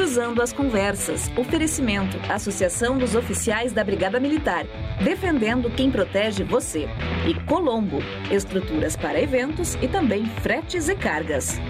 Cruzando as Conversas. Oferecimento. Associação dos Oficiais da Brigada Militar. Defendendo quem protege você. E Colombo. Estruturas para eventos e também fretes e cargas.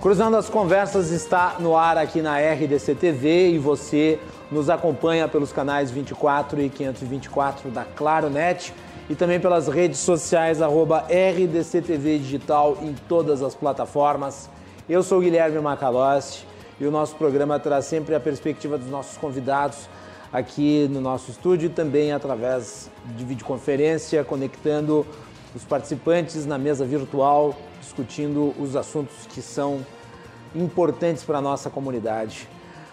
Cruzando as Conversas está no ar aqui na RDC TV e você nos acompanha pelos canais 24 e 524 da Claro Net e também pelas redes sociais arroba RDCTV Digital em todas as plataformas. Eu sou Guilherme Macalossi e o nosso programa traz sempre a perspectiva dos nossos convidados aqui no nosso estúdio e também através de videoconferência, conectando os participantes na mesa virtual, discutindo os assuntos que são importantes para a nossa comunidade.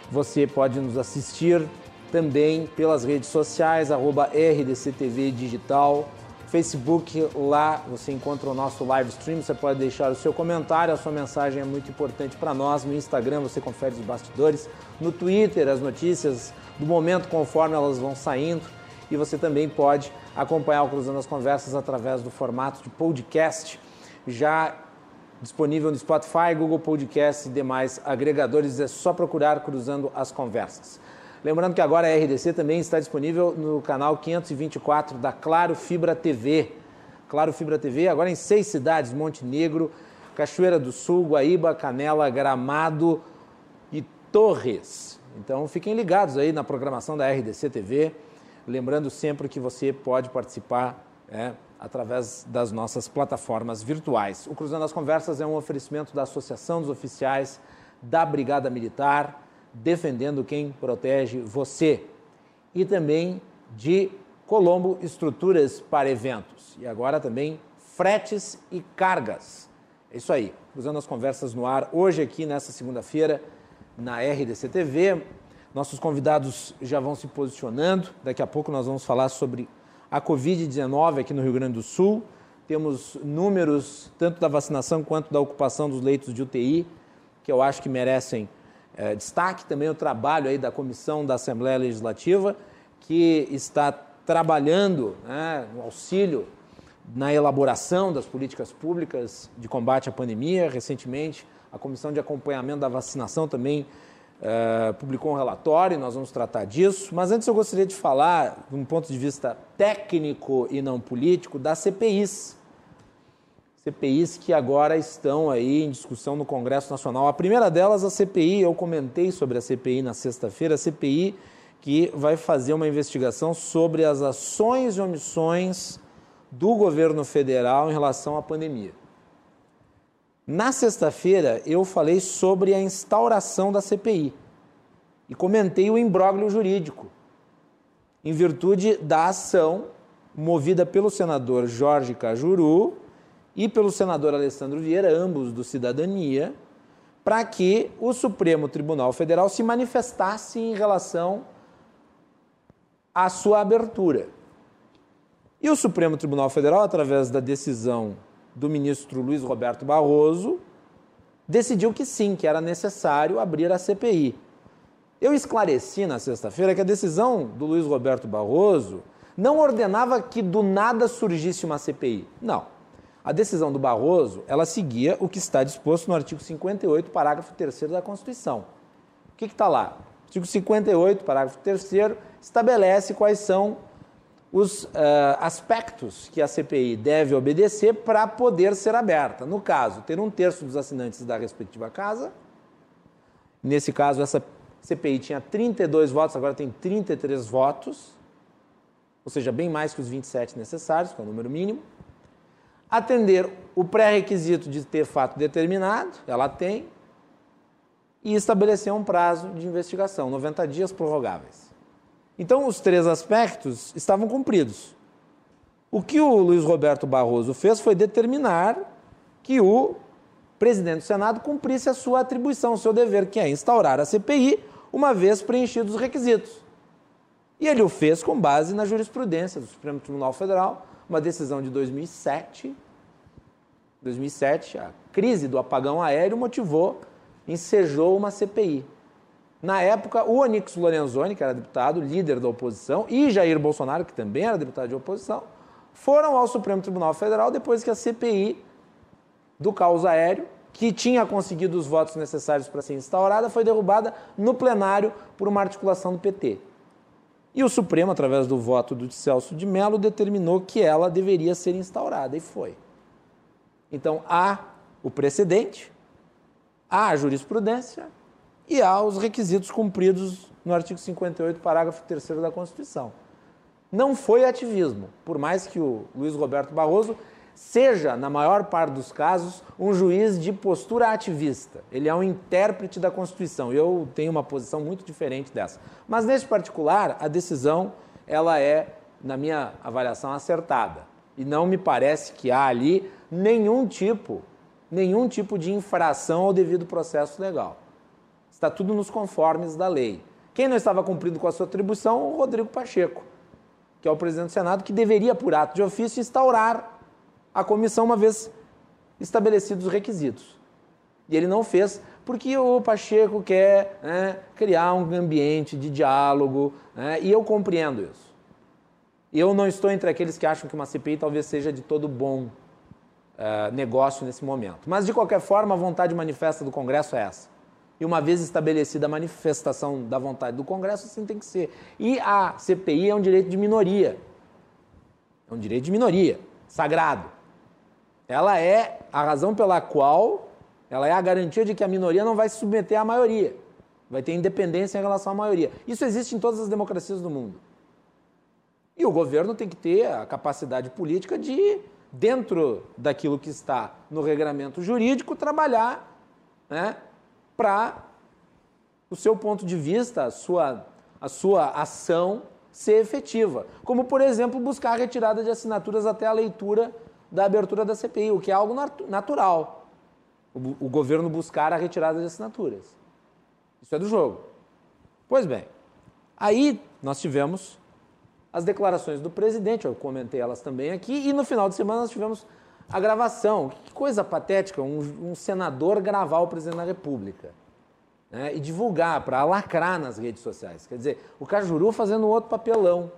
Você pode nos assistir também pelas redes sociais, arroba RDCTV Digital, Facebook, lá você encontra o nosso live stream, você pode deixar o seu comentário, a sua mensagem é muito importante para nós. No Instagram você confere os bastidores, no Twitter as notícias do momento conforme elas vão saindo e você também pode acompanhar o Cruzando as Conversas através do formato de podcast, já disponível no Spotify, Google Podcast e demais agregadores. É só procurar Cruzando as Conversas. Lembrando que agora a RDC também está disponível no canal 524 da Claro Fibra TV. Claro Fibra TV, agora em seis cidades: Montenegro, Cachoeira do Sul, Guaíba, Canela, Gramado e Torres. Então fiquem ligados aí na programação da RDC TV. Lembrando sempre que você pode participar é, através das nossas plataformas virtuais. O Cruzando as Conversas é um oferecimento da Associação dos Oficiais da Brigada Militar defendendo quem protege você. E também de Colombo Estruturas para Eventos. E agora também fretes e cargas. É isso aí, cruzando as conversas no ar. Hoje, aqui nessa segunda-feira, na RDC TV, nossos convidados já vão se posicionando. Daqui a pouco nós vamos falar sobre a Covid-19 aqui no Rio Grande do Sul. Temos números tanto da vacinação quanto da ocupação dos leitos de UTI, que eu acho que merecem é, destaque também o trabalho aí da Comissão da Assembleia Legislativa, que está trabalhando né, no auxílio na elaboração das políticas públicas de combate à pandemia. Recentemente, a Comissão de Acompanhamento da Vacinação também é, publicou um relatório, nós vamos tratar disso. Mas antes eu gostaria de falar, de um ponto de vista técnico e não político, das CPIs CPIs que agora estão aí em discussão no Congresso Nacional. A primeira delas, a CPI, eu comentei sobre a CPI na sexta-feira, a CPI que vai fazer uma investigação sobre as ações e omissões do governo federal em relação à pandemia. Na sexta-feira, eu falei sobre a instauração da CPI e comentei o imbróglio jurídico, em virtude da ação movida pelo senador Jorge Cajuru e pelo senador Alessandro Vieira, ambos do Cidadania, para que o Supremo Tribunal Federal se manifestasse em relação à sua abertura. E o Supremo Tribunal Federal, através da decisão do ministro Luiz Roberto Barroso, decidiu que sim, que era necessário abrir a CPI. Eu esclareci na sexta-feira que a decisão do Luiz Roberto Barroso não ordenava que do nada surgisse uma CPI. Não. A decisão do Barroso, ela seguia o que está disposto no artigo 58, parágrafo 3 da Constituição. O que está lá? O artigo 58, parágrafo 3 estabelece quais são os uh, aspectos que a CPI deve obedecer para poder ser aberta. No caso, ter um terço dos assinantes da respectiva casa. Nesse caso, essa CPI tinha 32 votos, agora tem 33 votos, ou seja, bem mais que os 27 necessários, que é o número mínimo atender o pré-requisito de ter fato determinado, ela tem, e estabelecer um prazo de investigação, 90 dias prorrogáveis. Então, os três aspectos estavam cumpridos. O que o Luiz Roberto Barroso fez foi determinar que o presidente do Senado cumprisse a sua atribuição, o seu dever, que é instaurar a CPI, uma vez preenchidos os requisitos. E ele o fez com base na jurisprudência do Supremo Tribunal Federal, uma decisão de 2007. 2007, a crise do apagão aéreo motivou, ensejou uma CPI. Na época, o Onix Lorenzoni, que era deputado, líder da oposição, e Jair Bolsonaro, que também era deputado de oposição, foram ao Supremo Tribunal Federal depois que a CPI do caos aéreo que tinha conseguido os votos necessários para ser instaurada, foi derrubada no plenário por uma articulação do PT. E o Supremo, através do voto do Celso de Mello, determinou que ela deveria ser instaurada, e foi. Então, há o precedente, há a jurisprudência e há os requisitos cumpridos no artigo 58, parágrafo 3 da Constituição. Não foi ativismo, por mais que o Luiz Roberto Barroso seja, na maior parte dos casos, um juiz de postura ativista. Ele é um intérprete da Constituição. Eu tenho uma posição muito diferente dessa. Mas nesse particular, a decisão ela é, na minha avaliação, acertada. E não me parece que há ali nenhum tipo, nenhum tipo de infração ao devido processo legal. Está tudo nos conformes da lei. Quem não estava cumprindo com a sua atribuição? O Rodrigo Pacheco, que é o presidente do Senado, que deveria, por ato de ofício, instaurar a comissão uma vez estabelecidos os requisitos. E ele não fez porque o Pacheco quer né, criar um ambiente de diálogo, né, e eu compreendo isso. Eu não estou entre aqueles que acham que uma CPI talvez seja de todo bom uh, negócio nesse momento. Mas, de qualquer forma, a vontade manifesta do Congresso é essa. E uma vez estabelecida a manifestação da vontade do Congresso, assim tem que ser. E a CPI é um direito de minoria. É um direito de minoria, sagrado ela é a razão pela qual ela é a garantia de que a minoria não vai se submeter à maioria. Vai ter independência em relação à maioria. Isso existe em todas as democracias do mundo. E o governo tem que ter a capacidade política de, dentro daquilo que está no regramento jurídico, trabalhar né, para o seu ponto de vista, a sua, a sua ação ser efetiva. Como, por exemplo, buscar a retirada de assinaturas até a leitura da abertura da CPI, o que é algo natural. O, o governo buscar a retirada de assinaturas. Isso é do jogo. Pois bem, aí nós tivemos as declarações do presidente, eu comentei elas também aqui, e no final de semana nós tivemos a gravação. Que coisa patética, um, um senador gravar o presidente da República. Né, e divulgar, para lacrar nas redes sociais. Quer dizer, o Cajuru fazendo outro papelão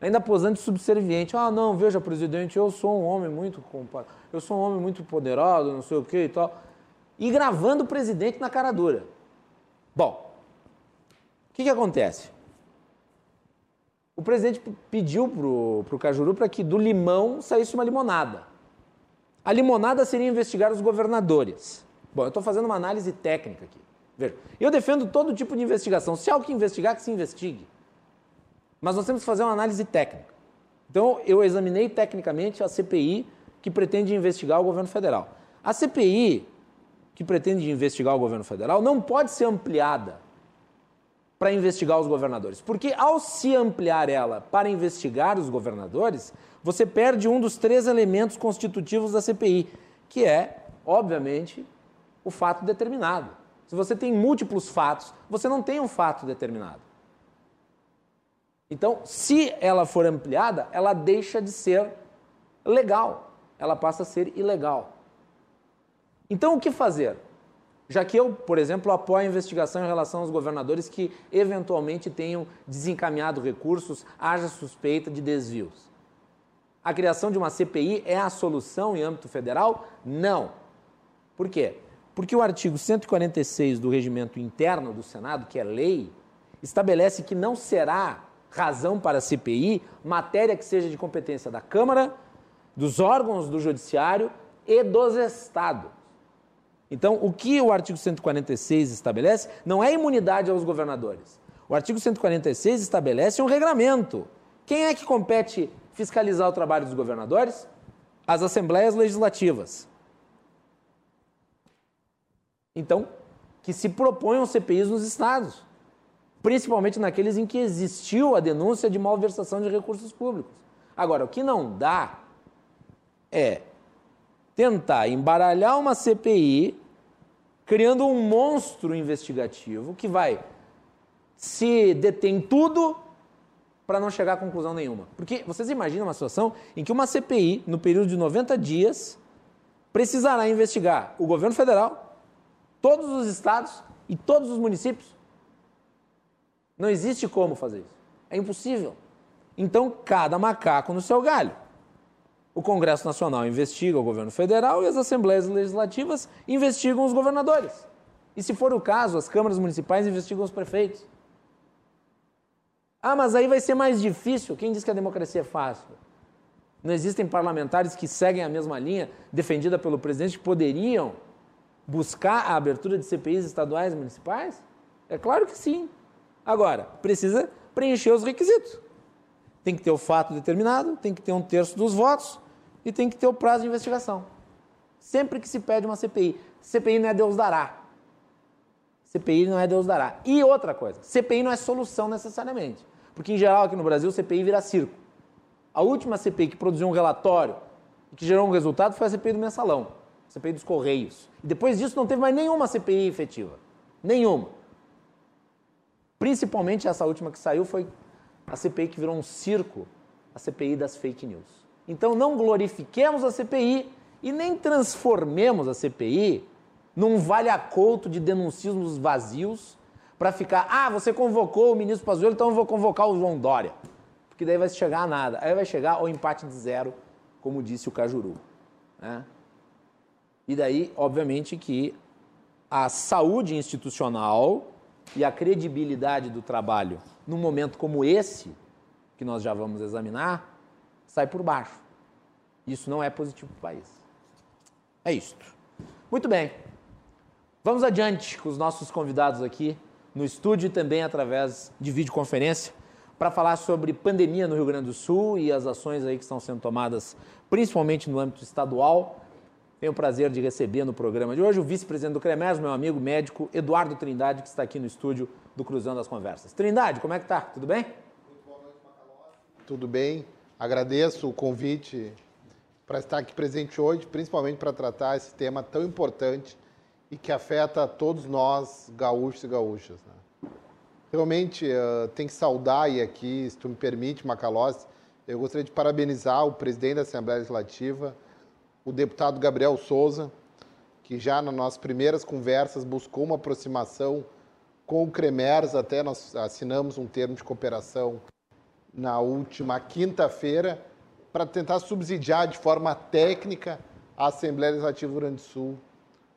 ainda posando de subserviente. Ah, não, veja, presidente, eu sou um homem muito eu sou um homem muito poderoso, não sei o que e tal. E gravando o presidente na cara dura. Bom, o que, que acontece? O presidente pediu para o Cajuru para que do limão saísse uma limonada. A limonada seria investigar os governadores. Bom, eu estou fazendo uma análise técnica aqui. Veja, eu defendo todo tipo de investigação. Se há algo que investigar, que se investigue. Mas nós temos que fazer uma análise técnica. Então, eu examinei tecnicamente a CPI que pretende investigar o governo federal. A CPI que pretende investigar o governo federal não pode ser ampliada para investigar os governadores, porque ao se ampliar ela para investigar os governadores, você perde um dos três elementos constitutivos da CPI, que é, obviamente, o fato determinado. Se você tem múltiplos fatos, você não tem um fato determinado. Então, se ela for ampliada, ela deixa de ser legal, ela passa a ser ilegal. Então, o que fazer? Já que eu, por exemplo, apoio a investigação em relação aos governadores que eventualmente tenham desencaminhado recursos, haja suspeita de desvios. A criação de uma CPI é a solução em âmbito federal? Não. Por quê? Porque o artigo 146 do regimento interno do Senado, que é lei, estabelece que não será razão para a CPI, matéria que seja de competência da Câmara, dos órgãos do Judiciário e dos Estados. Então, o que o artigo 146 estabelece não é imunidade aos governadores. O artigo 146 estabelece um regramento. Quem é que compete fiscalizar o trabalho dos governadores? As assembleias legislativas. Então, que se proponham CPIs nos estados principalmente naqueles em que existiu a denúncia de malversação de recursos públicos. Agora, o que não dá é tentar embaralhar uma CPI criando um monstro investigativo que vai se detém tudo para não chegar a conclusão nenhuma. Porque vocês imaginam uma situação em que uma CPI, no período de 90 dias, precisará investigar o governo federal, todos os estados e todos os municípios não existe como fazer isso. É impossível. Então, cada macaco no seu galho. O Congresso Nacional investiga o governo federal e as assembleias legislativas investigam os governadores. E se for o caso, as câmaras municipais investigam os prefeitos. Ah, mas aí vai ser mais difícil. Quem diz que a democracia é fácil? Não existem parlamentares que seguem a mesma linha defendida pelo presidente que poderiam buscar a abertura de CPIs estaduais e municipais? É claro que sim. Agora, precisa preencher os requisitos. Tem que ter o fato determinado, tem que ter um terço dos votos e tem que ter o prazo de investigação. Sempre que se pede uma CPI. CPI não é Deus dará. CPI não é Deus dará. E outra coisa, CPI não é solução necessariamente. Porque, em geral, aqui no Brasil, CPI vira circo. A última CPI que produziu um relatório e que gerou um resultado foi a CPI do mensalão, a CPI dos Correios. E depois disso não teve mais nenhuma CPI efetiva. Nenhuma. Principalmente essa última que saiu foi a CPI que virou um circo, a CPI das fake news. Então não glorifiquemos a CPI e nem transformemos a CPI num vale-acolto de denuncismos vazios para ficar, ah, você convocou o ministro Pazuello, então eu vou convocar o João Dória. Porque daí vai chegar a nada. Aí vai chegar ao empate de zero, como disse o Cajuru. Né? E daí, obviamente, que a saúde institucional e a credibilidade do trabalho num momento como esse, que nós já vamos examinar, sai por baixo. Isso não é positivo para o país. É isto. Muito bem. Vamos adiante com os nossos convidados aqui no estúdio e também através de videoconferência para falar sobre pandemia no Rio Grande do Sul e as ações aí que estão sendo tomadas, principalmente no âmbito estadual. Tenho o prazer de receber no programa de hoje o vice-presidente do CREMES, meu amigo médico Eduardo Trindade, que está aqui no estúdio do Cruzando as Conversas. Trindade, como é que tá? Tudo bem? Tudo bem. Agradeço o convite para estar aqui presente hoje, principalmente para tratar esse tema tão importante e que afeta todos nós, gaúchos e gaúchas. Né? Realmente, uh, tem que saudar e aqui, se tu me permite, Macalossi, eu gostaria de parabenizar o presidente da Assembleia Legislativa, o deputado Gabriel Souza, que já nas nossas primeiras conversas buscou uma aproximação com o CREMERS, até nós assinamos um termo de cooperação na última quinta-feira, para tentar subsidiar de forma técnica a Assembleia Legislativa do Rio Grande do Sul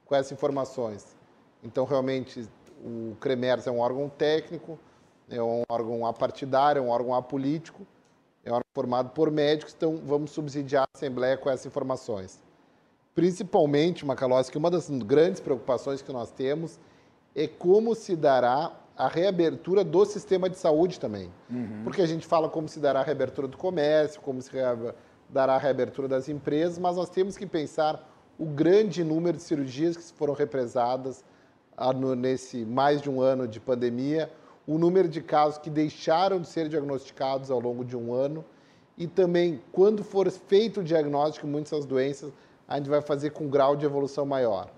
com essas informações. Então, realmente, o CREMERS é um órgão técnico, é um órgão apartidário, é um órgão apolítico, é um órgão formado por médicos, então vamos subsidiar a Assembleia com essas informações. Principalmente, Macalossi, que uma das grandes preocupações que nós temos é como se dará a reabertura do sistema de saúde também. Uhum. Porque a gente fala como se dará a reabertura do comércio, como se dará a reabertura das empresas, mas nós temos que pensar o grande número de cirurgias que foram represadas ah, nesse mais de um ano de pandemia, o número de casos que deixaram de ser diagnosticados ao longo de um ano e também quando for feito o diagnóstico muitas doenças, a gente vai fazer com um grau de evolução maior.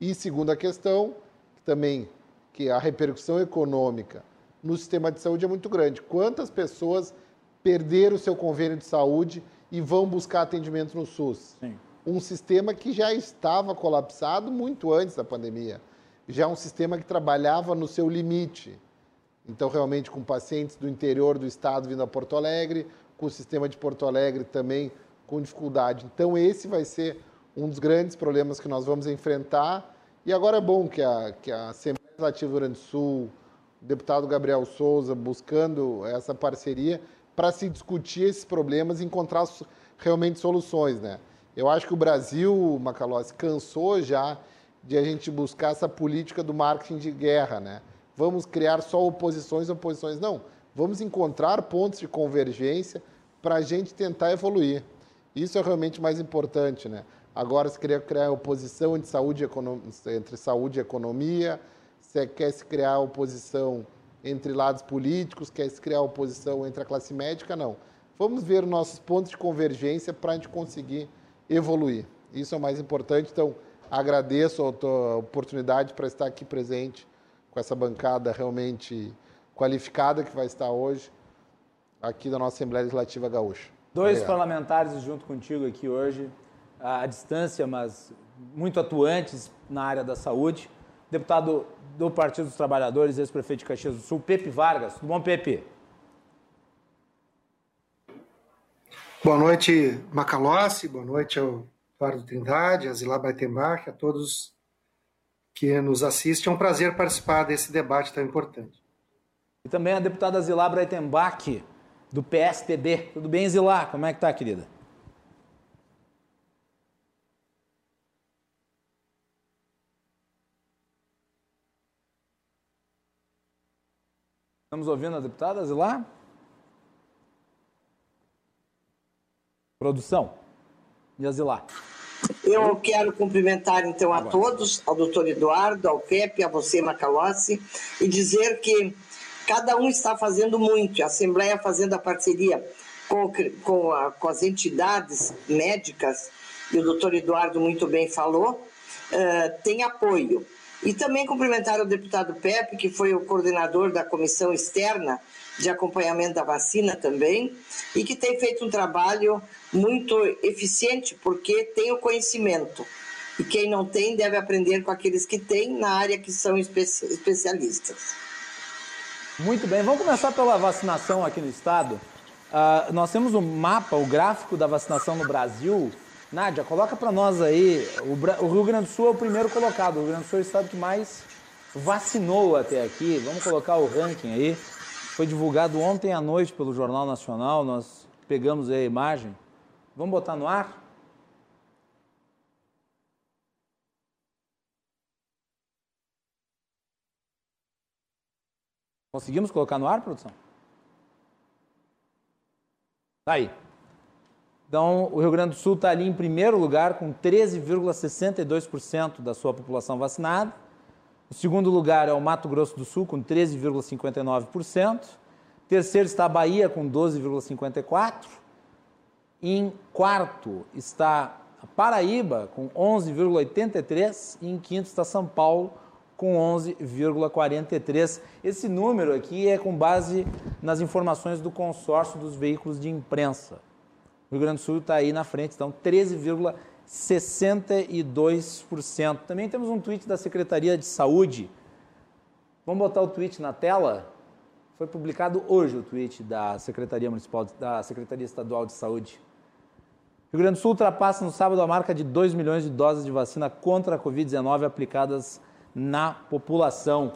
E segunda questão, também que a repercussão econômica no sistema de saúde é muito grande. Quantas pessoas perderam o seu convênio de saúde e vão buscar atendimento no SUS? Sim. Um sistema que já estava colapsado muito antes da pandemia. Já um sistema que trabalhava no seu limite. Então, realmente, com pacientes do interior do estado vindo a Porto Alegre, com o sistema de Porto Alegre também com dificuldade. Então, esse vai ser um dos grandes problemas que nós vamos enfrentar. E agora é bom que a, que a Assembleia Legislativo do Rio Grande do Sul, o deputado Gabriel Souza, buscando essa parceria para se discutir esses problemas e encontrar realmente soluções, né? Eu acho que o Brasil, Macalossi, cansou já de a gente buscar essa política do marketing de guerra, né? Vamos criar só oposições, oposições. Não, vamos encontrar pontos de convergência para a gente tentar evoluir. Isso é realmente mais importante, né? Agora se queria criar oposição entre saúde, entre saúde e economia, se quer se criar oposição entre lados políticos, quer se criar oposição entre a classe médica, não. Vamos ver nossos pontos de convergência para a gente conseguir evoluir. Isso é o mais importante. Então, agradeço a oportunidade para estar aqui presente com essa bancada realmente qualificada que vai estar hoje aqui da nossa Assembleia Legislativa Gaúcha. Dois Obrigado. parlamentares junto contigo aqui hoje, à distância, mas muito atuantes na área da saúde deputado do Partido dos Trabalhadores, ex-prefeito de Caxias do Sul, Pepe Vargas. Tudo bom, Pepe? Boa noite, Macalossi, boa noite ao Eduardo Trindade, a Zilá Baitembach, a todos que nos assistem. É um prazer participar desse debate tão importante. E também a deputada Zilá Breitenbach, do PSTB. Tudo bem, Zilá? Como é que tá, querida? Estamos ouvindo a deputada Zilá? Produção. E a Zilá? Eu quero cumprimentar então a todos, ao doutor Eduardo, ao Pepe, a você, Macalossi, e dizer que cada um está fazendo muito, a Assembleia fazendo a parceria com, com, a, com as entidades médicas, e o doutor Eduardo muito bem falou, uh, tem apoio. E também cumprimentar o deputado Pepe, que foi o coordenador da comissão externa de acompanhamento da vacina também, e que tem feito um trabalho muito eficiente, porque tem o conhecimento. E quem não tem deve aprender com aqueles que têm na área que são especialistas. Muito bem, vamos começar pela vacinação aqui no estado. Uh, nós temos o um mapa, o gráfico da vacinação no Brasil Nádia, coloca para nós aí, o, Rio Grande do Sul é o primeiro colocado, o Rio Grande do Sul é o estado que mais vacinou até aqui. Vamos colocar o ranking aí. Foi divulgado ontem à noite pelo Jornal Nacional, nós pegamos a imagem. Vamos botar no ar? Conseguimos colocar no ar, produção? Tá aí. Então, o Rio Grande do Sul está ali em primeiro lugar, com 13,62% da sua população vacinada. O segundo lugar é o Mato Grosso do Sul, com 13,59%. Terceiro está a Bahia, com 12,54%. Em quarto está a Paraíba, com 11,83%. E em quinto está São Paulo, com 11,43%. Esse número aqui é com base nas informações do consórcio dos veículos de imprensa. O Rio Grande do Sul está aí na frente, então 13,62%. Também temos um tweet da Secretaria de Saúde. Vamos botar o tweet na tela? Foi publicado hoje o tweet da Secretaria Municipal, da Secretaria Estadual de Saúde. Rio Grande do Sul ultrapassa no sábado a marca de 2 milhões de doses de vacina contra a Covid-19 aplicadas na população.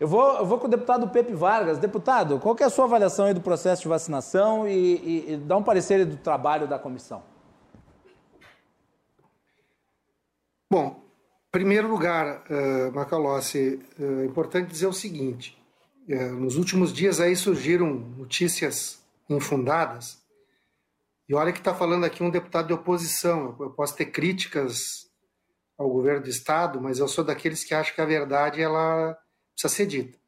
Eu vou, eu vou com o deputado Pepe Vargas. Deputado, qual é a sua avaliação aí do processo de vacinação e, e, e dá um parecer do trabalho da comissão? Bom, em primeiro lugar, uh, Macalossi, uh, é importante dizer o seguinte: uh, nos últimos dias aí surgiram notícias infundadas, e olha que está falando aqui um deputado de oposição. Eu posso ter críticas ao governo do Estado, mas eu sou daqueles que acham que a verdade ela precisa ser dita.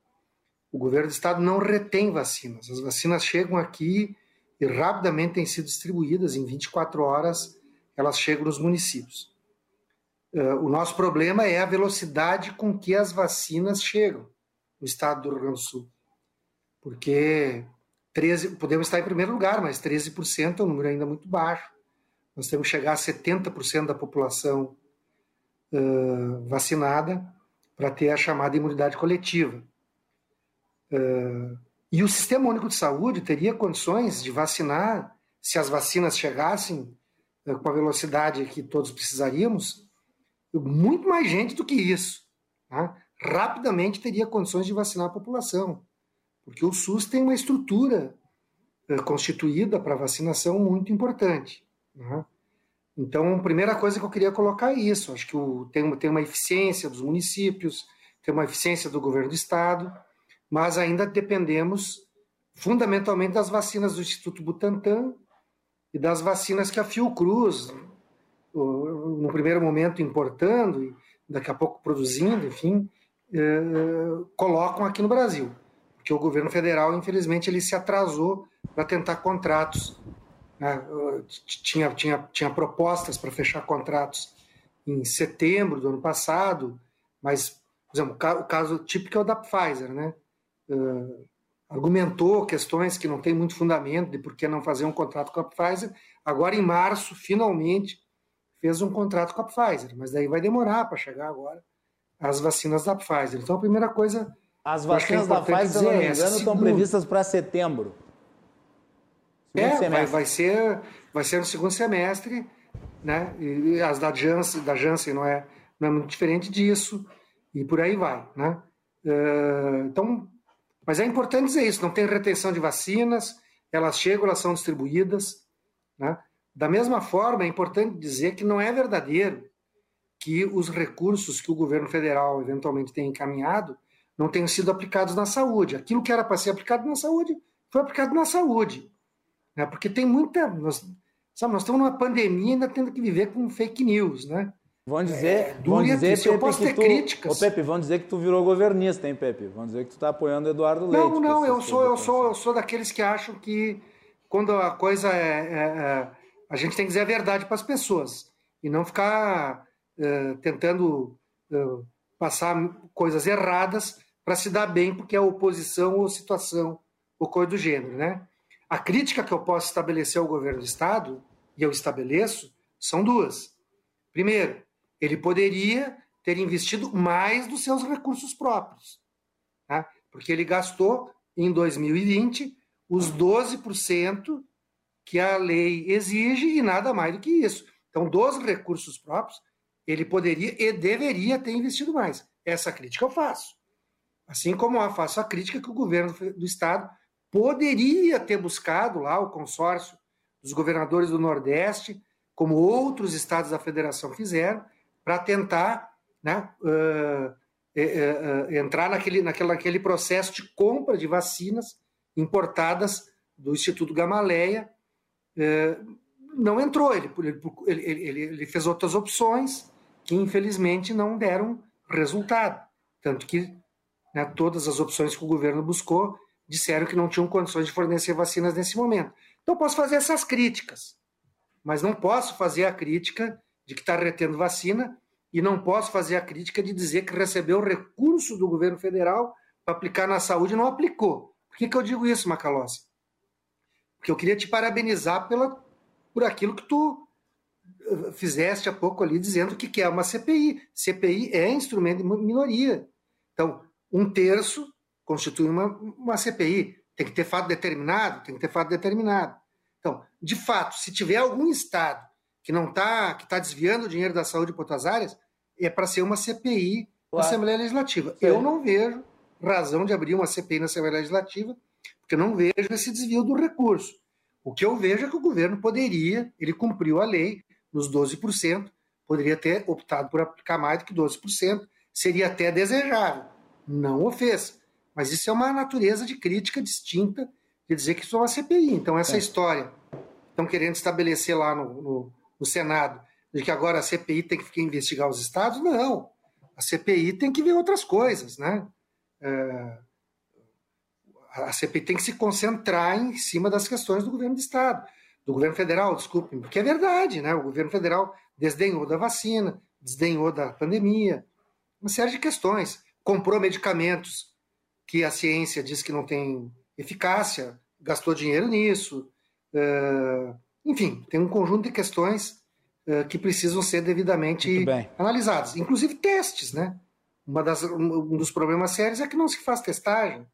O governo do estado não retém vacinas. As vacinas chegam aqui e rapidamente têm sido distribuídas. Em 24 horas, elas chegam nos municípios. Uh, o nosso problema é a velocidade com que as vacinas chegam no estado do Rio Grande do Sul. Porque 13, podemos estar em primeiro lugar, mas 13% é um número ainda muito baixo. Nós temos que chegar a 70% da população uh, vacinada para ter a chamada imunidade coletiva. Uh, e o Sistema Único de Saúde teria condições de vacinar, se as vacinas chegassem uh, com a velocidade que todos precisaríamos, muito mais gente do que isso. Tá? Rapidamente teria condições de vacinar a população, porque o SUS tem uma estrutura uh, constituída para vacinação muito importante. Né? Então, a primeira coisa que eu queria colocar é isso. Acho que o, tem, tem uma eficiência dos municípios, tem uma eficiência do governo do Estado, mas ainda dependemos fundamentalmente das vacinas do Instituto Butantan e das vacinas que a Fiocruz, no primeiro momento importando e daqui a pouco produzindo, enfim, eh, colocam aqui no Brasil. Porque o governo federal, infelizmente, ele se atrasou para tentar contratos né? Tinha, tinha, tinha propostas para fechar contratos em setembro do ano passado, mas, por exemplo, o caso típico é o da Pfizer, né? Uh, argumentou questões que não tem muito fundamento de por que não fazer um contrato com a Pfizer. Agora, em março, finalmente, fez um contrato com a Pfizer, mas daí vai demorar para chegar agora as vacinas da Pfizer. Então, a primeira coisa. As vacinas é da Pfizer, se não me engano, estão previstas para setembro. Segundo é. Vai, vai, ser, vai ser no segundo semestre, né? E as da Janssen, da Janssen não é, não é muito diferente disso, e por aí vai, né? Uh, então, mas é importante dizer isso, não tem retenção de vacinas, elas chegam, elas são distribuídas, né? Da mesma forma, é importante dizer que não é verdadeiro que os recursos que o governo federal eventualmente tem encaminhado não tenham sido aplicados na saúde. Aquilo que era para ser aplicado na saúde foi aplicado na saúde. Né? Porque tem muita. Nós, sabe, nós estamos numa pandemia e ainda tendo que viver com fake news, né? Vão dizer, é, vão dizer Pepe, eu posso ter tu, críticas. Ô, Pepe, vão dizer que tu virou governista, hein, Pepe? Vão dizer que tu está apoiando o Eduardo Leite. Não, não, eu sou, eu sou, eu sou daqueles que acham que quando a coisa é, é, é a gente tem que dizer a verdade para as pessoas e não ficar é, tentando é, passar coisas erradas para se dar bem porque é oposição ou situação ou coisa do gênero, né? A crítica que eu posso estabelecer ao governo do Estado, e eu estabeleço, são duas. Primeiro, ele poderia ter investido mais dos seus recursos próprios, tá? porque ele gastou em 2020 os 12% que a lei exige e nada mais do que isso. Então, dos recursos próprios, ele poderia e deveria ter investido mais. Essa crítica eu faço. Assim como eu faço a crítica que o governo do Estado poderia ter buscado lá o consórcio dos governadores do Nordeste, como outros estados da federação fizeram, para tentar né, uh, uh, uh, entrar naquele, naquele, naquele processo de compra de vacinas importadas do Instituto Gamaleia. Não entrou, ele, ele, ele, ele fez outras opções que infelizmente não deram resultado. Tanto que né, todas as opções que o governo buscou disseram que não tinham condições de fornecer vacinas nesse momento. Então, posso fazer essas críticas, mas não posso fazer a crítica de que está retendo vacina e não posso fazer a crítica de dizer que recebeu recurso do governo federal para aplicar na saúde e não aplicou. Por que, que eu digo isso, Macalossi? Porque eu queria te parabenizar pela, por aquilo que tu eh, fizeste há pouco ali, dizendo que quer uma CPI. CPI é instrumento de minoria. Então, um terço constitui uma, uma CPI. Tem que ter fato determinado? Tem que ter fato determinado. Então, de fato, se tiver algum Estado que não está, que está desviando o dinheiro da saúde para outras áreas, é para ser uma CPI claro. na Assembleia Legislativa. Sim. Eu não vejo razão de abrir uma CPI na Assembleia Legislativa, porque eu não vejo esse desvio do recurso. O que eu vejo é que o governo poderia, ele cumpriu a lei nos 12%, poderia ter optado por aplicar mais do que 12%, seria até desejável. Não o fez. Mas isso é uma natureza de crítica distinta de dizer que isso é uma CPI. Então, essa é. história estão querendo estabelecer lá no, no, no, Senado de que agora a CPI tem que investigar os estados, não. A CPI tem que ver outras coisas, né? É, a CPI tem que se concentrar em cima das questões do governo do estado, do governo federal, desculpe, porque é verdade, né? O governo federal desdenhou da vacina, desdenhou da pandemia, uma série de questões. Comprou medicamentos que a ciência diz que não tem eficácia, gastou dinheiro nisso. Uh, enfim, tem um conjunto de questões uh, que precisam ser devidamente analisadas, inclusive testes, né? Uma das, um dos problemas sérios é que não se faz testagem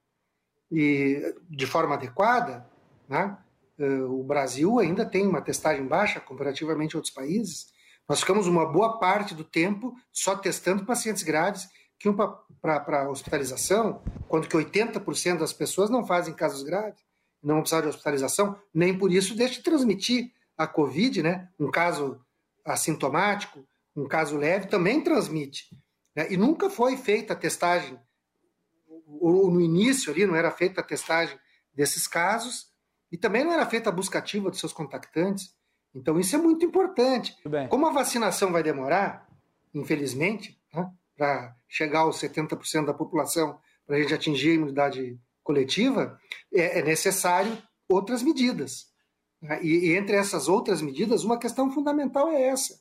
e de forma adequada, né? Uh, o Brasil ainda tem uma testagem baixa comparativamente a outros países. Nós ficamos uma boa parte do tempo só testando pacientes graves que iam para hospitalização, quando que 80% das pessoas não fazem casos graves, não vão precisar de hospitalização, nem por isso deixa de transmitir a Covid, né? Um caso assintomático, um caso leve, também transmite. Né? E nunca foi feita a testagem, ou no início ali não era feita a testagem desses casos, e também não era feita a busca ativa dos seus contactantes. Então isso é muito importante. Muito Como a vacinação vai demorar, infelizmente, né? para chegar aos 70% da população, para a gente atingir a imunidade coletiva, é, é necessário outras medidas. Né? E, e, entre essas outras medidas, uma questão fundamental é essa: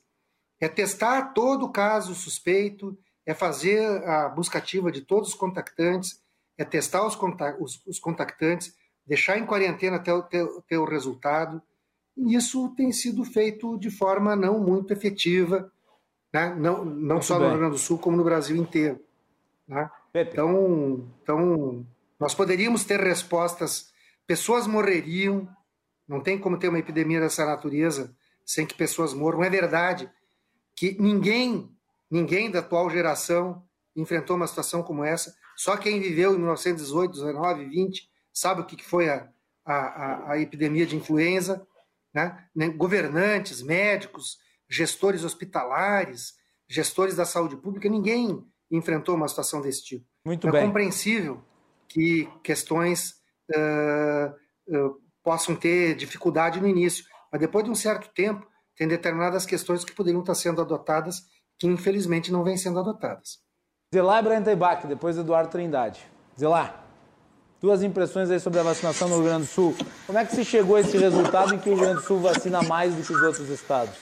é testar todo caso suspeito, é fazer a busca ativa de todos os contactantes, é testar os, os, os contactantes, deixar em quarentena até o, ter, ter o resultado. E isso tem sido feito de forma não muito efetiva né? não, não só bem. no Rio Grande do Sul, como no Brasil inteiro. Né? Então, então, nós poderíamos ter respostas, pessoas morreriam, Não tem como ter uma epidemia dessa natureza sem que pessoas morram. É verdade que ninguém, ninguém da atual geração enfrentou uma situação como essa. Só quem viveu em 1918, 19, 20 sabe o que foi a, a, a epidemia de influenza. Né? Governantes, médicos, gestores hospitalares, gestores da saúde pública, ninguém enfrentou uma situação desse tipo. Muito é bem. compreensível que questões uh, uh, possam ter dificuldade no início, mas depois de um certo tempo, tem determinadas questões que poderiam estar sendo adotadas que infelizmente não vêm sendo adotadas. Zelar Branteibach, depois Eduardo Trindade. Zelar, duas impressões aí sobre a vacinação no Rio Grande do Sul. Como é que se chegou a esse resultado em que o Rio Grande do Sul vacina mais do que os outros estados?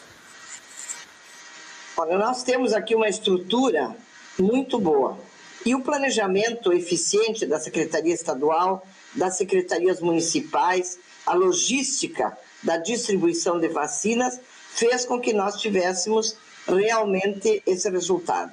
Olha, nós temos aqui uma estrutura muito boa. E o planejamento eficiente da Secretaria Estadual, das secretarias municipais, a logística da distribuição de vacinas fez com que nós tivéssemos realmente esse resultado.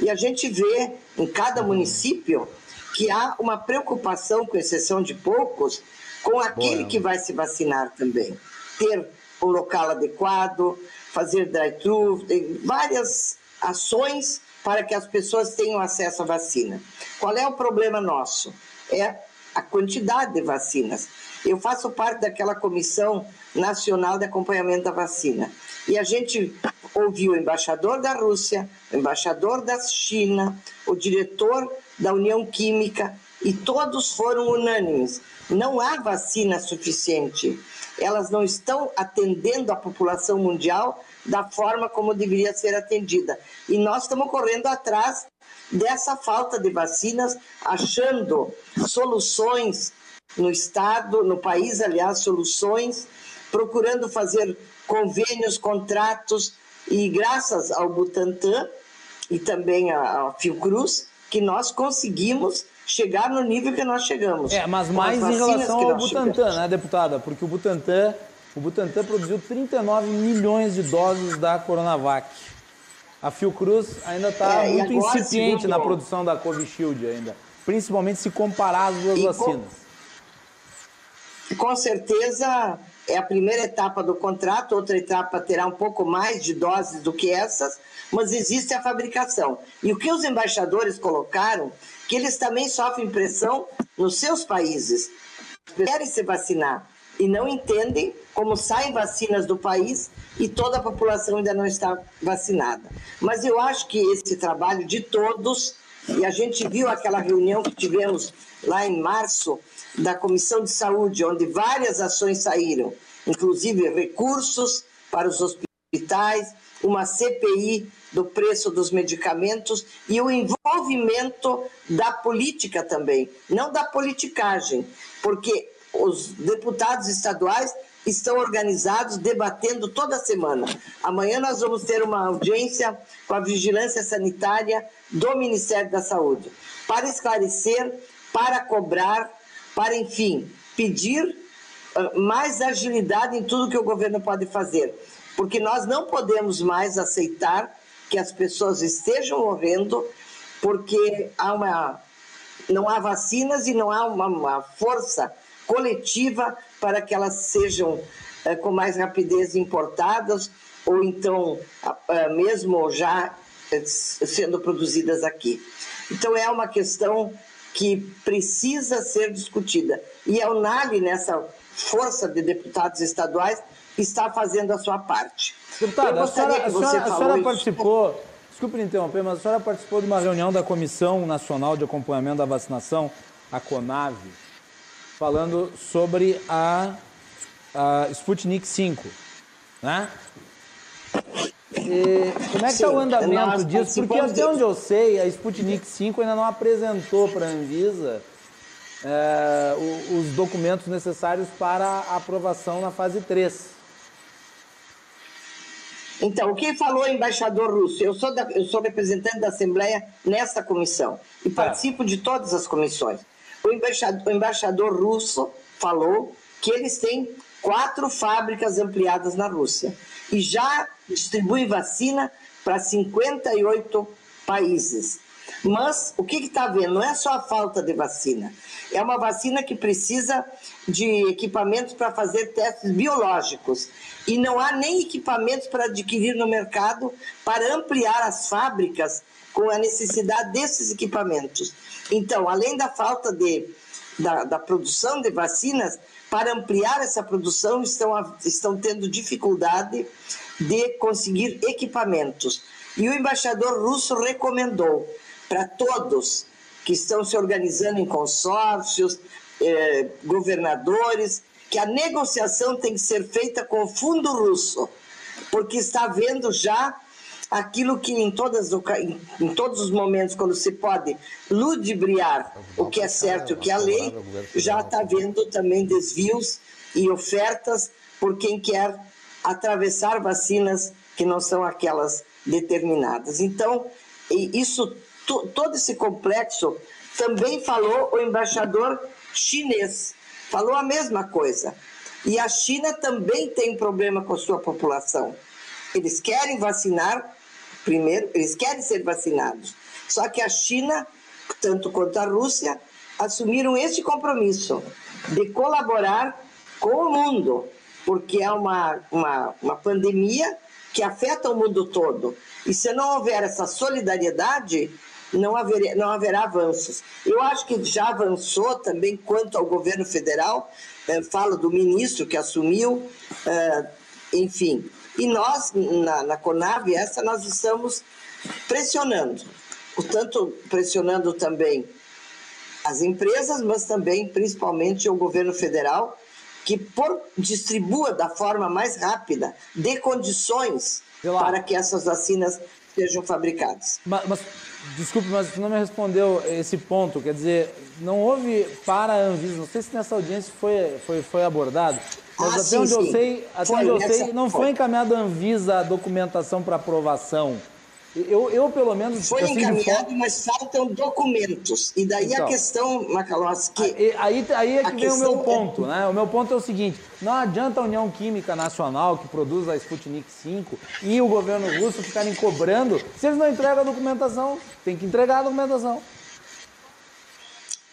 E a gente vê em cada município que há uma preocupação, com exceção de poucos, com aquele Boa. que vai se vacinar também. Ter um local adequado, fazer drive-thru, várias ações para que as pessoas tenham acesso à vacina. Qual é o problema nosso? É a quantidade de vacinas. Eu faço parte daquela comissão nacional de acompanhamento da vacina. E a gente ouviu o embaixador da Rússia, o embaixador da China, o diretor da União Química, e todos foram unânimes. Não há vacina suficiente. Elas não estão atendendo a população mundial da forma como deveria ser atendida. E nós estamos correndo atrás dessa falta de vacinas, achando soluções no Estado, no país, aliás, soluções, procurando fazer convênios, contratos, e graças ao Butantan e também à Fiocruz, que nós conseguimos chegar no nível que nós chegamos. É, mas mais em relação ao Butantan, chegamos. né, deputada? Porque o Butantan o Butantan produziu 39 milhões de doses da Coronavac. A Fiocruz ainda está é, muito incipiente na produção da Covishield ainda, principalmente se comparar as duas e vacinas. Com, com certeza é a primeira etapa do contrato, outra etapa terá um pouco mais de doses do que essas, mas existe a fabricação. E o que os embaixadores colocaram, que eles também sofrem pressão nos seus países, querem se vacinar, e não entendem como saem vacinas do país e toda a população ainda não está vacinada. Mas eu acho que esse trabalho de todos, e a gente viu aquela reunião que tivemos lá em março da Comissão de Saúde, onde várias ações saíram, inclusive recursos para os hospitais, uma CPI do preço dos medicamentos e o envolvimento da política também, não da politicagem, porque os deputados estaduais estão organizados, debatendo toda semana. Amanhã nós vamos ter uma audiência com a Vigilância Sanitária do Ministério da Saúde, para esclarecer, para cobrar, para, enfim, pedir uh, mais agilidade em tudo que o governo pode fazer. Porque nós não podemos mais aceitar que as pessoas estejam morrendo porque há uma, não há vacinas e não há uma, uma força coletiva para que elas sejam é, com mais rapidez importadas ou então é, mesmo já é, sendo produzidas aqui. Então é uma questão que precisa ser discutida. E a Unali, nessa força de deputados estaduais, está fazendo a sua parte. Deputada, a senhora, a senhora, a senhora participou, desculpe interromper, mas a senhora participou de uma reunião da Comissão Nacional de Acompanhamento da Vacinação, a CONAVE, falando sobre a, a Sputnik 5, né? E como é que está o andamento disso? Porque até onde eu sei, a Sputnik 5 ainda não apresentou para a Anvisa é, os documentos necessários para a aprovação na fase 3. Então, o que falou o embaixador russo? Eu sou, da, eu sou representante da Assembleia nessa comissão e tá. participo de todas as comissões. O embaixador, o embaixador russo falou que eles têm quatro fábricas ampliadas na Rússia e já distribuem vacina para 58 países. Mas o que está vendo? Não é só a falta de vacina. É uma vacina que precisa de equipamentos para fazer testes biológicos. E não há nem equipamentos para adquirir no mercado para ampliar as fábricas com a necessidade desses equipamentos. Então, além da falta de, da, da produção de vacinas, para ampliar essa produção, estão, estão tendo dificuldade de conseguir equipamentos. E o embaixador russo recomendou para todos que estão se organizando em consórcios, eh, governadores, que a negociação tem que ser feita com o fundo russo, porque está vendo já aquilo que em, todas, em todos os momentos, quando se pode ludibriar o que é certo o que é lei, já está vendo também desvios e ofertas por quem quer atravessar vacinas que não são aquelas determinadas. Então, isso, todo esse complexo também falou o embaixador chinês, falou a mesma coisa. E a China também tem problema com a sua população. Eles querem vacinar Primeiro, eles querem ser vacinados. Só que a China, tanto quanto a Rússia, assumiram este compromisso de colaborar com o mundo, porque é uma, uma, uma pandemia que afeta o mundo todo. E se não houver essa solidariedade, não, haver, não haverá avanços. Eu acho que já avançou também quanto ao governo federal, eh, falo do ministro que assumiu, eh, enfim, e nós, na, na Conab, essa nós estamos pressionando, tanto pressionando também as empresas, mas também, principalmente, o governo federal, que por, distribua da forma mais rápida, dê condições para que essas vacinas sejam fabricadas. Mas, mas, desculpe, mas você não me respondeu esse ponto. Quer dizer, não houve para a Anvisa, não sei se nessa audiência foi, foi, foi abordado, mas ah, até sim, onde sim. eu sei, até foi, onde eu sei, não foi, foi encaminhado a Anvisa a documentação para aprovação. Eu, eu, pelo menos. Foi assim, encaminhado, mas faltam documentos. E daí então, a questão, Macalós, que. Aí, aí, é que vem o meu ponto, é... né? O meu ponto é o seguinte: não adianta a União Química Nacional, que produz a Sputnik 5, e o governo russo ficarem cobrando se eles não entregam a documentação. Tem que entregar a documentação.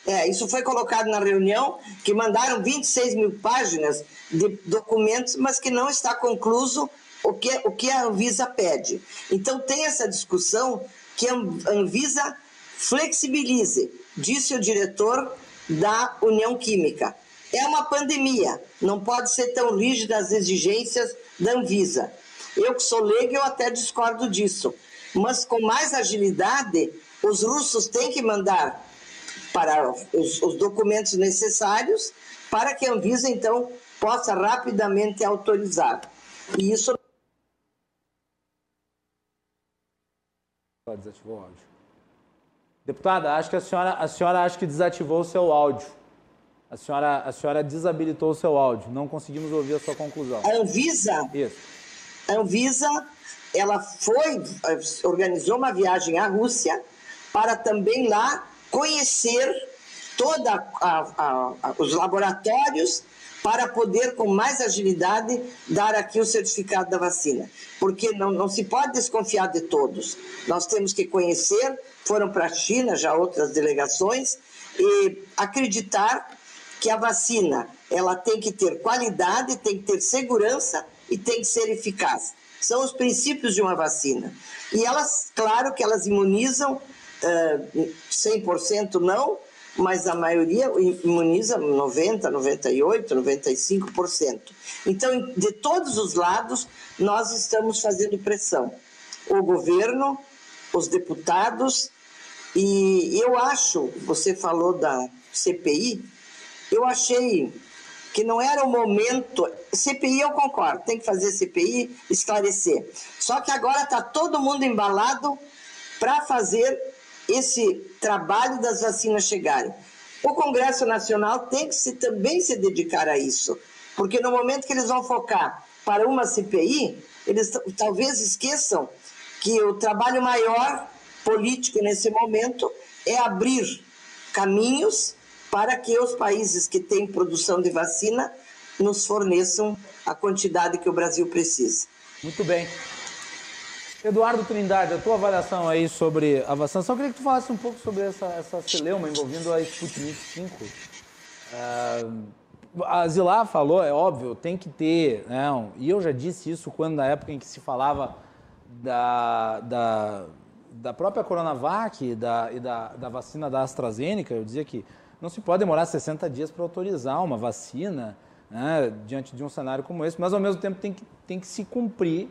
É, isso foi colocado na reunião, que mandaram 26 mil páginas de documentos, mas que não está concluso o que, o que a Anvisa pede. Então, tem essa discussão que a Anvisa flexibilize, disse o diretor da União Química. É uma pandemia, não pode ser tão rígida as exigências da Anvisa. Eu que sou leigo, eu até discordo disso. Mas com mais agilidade, os russos têm que mandar para os, os documentos necessários para que a Anvisa, então, possa rapidamente autorizar. E isso. Desativou o áudio. Deputada, acho que a senhora, a senhora acha que desativou o seu áudio. A senhora, a senhora desabilitou o seu áudio. Não conseguimos ouvir a sua conclusão. A Anvisa. Isso. A Anvisa, ela foi, organizou uma viagem à Rússia para também lá conhecer todos os laboratórios para poder, com mais agilidade, dar aqui o certificado da vacina. Porque não, não se pode desconfiar de todos. Nós temos que conhecer, foram para a China já outras delegações, e acreditar que a vacina ela tem que ter qualidade, tem que ter segurança e tem que ser eficaz. São os princípios de uma vacina. E elas, claro que elas imunizam 100% não, mas a maioria imuniza 90, 98, 95%. Então, de todos os lados, nós estamos fazendo pressão. O governo, os deputados, e eu acho, você falou da CPI, eu achei que não era o momento. CPI eu concordo, tem que fazer CPI, esclarecer. Só que agora está todo mundo embalado para fazer esse trabalho das vacinas chegarem. O Congresso Nacional tem que se, também se dedicar a isso, porque no momento que eles vão focar para uma CPI, eles talvez esqueçam que o trabalho maior político nesse momento é abrir caminhos para que os países que têm produção de vacina nos forneçam a quantidade que o Brasil precisa. Muito bem. Eduardo Trindade, a tua avaliação aí sobre a vacinação. Eu queria que tu falasse um pouco sobre essa, essa celeuma envolvendo a Sputnik 5. Uh, a Zilá falou, é óbvio, tem que ter, né, e eu já disse isso quando na época em que se falava da, da, da própria Coronavac da, e da, da vacina da AstraZeneca, eu dizia que não se pode demorar 60 dias para autorizar uma vacina né, diante de um cenário como esse, mas ao mesmo tempo tem que, tem que se cumprir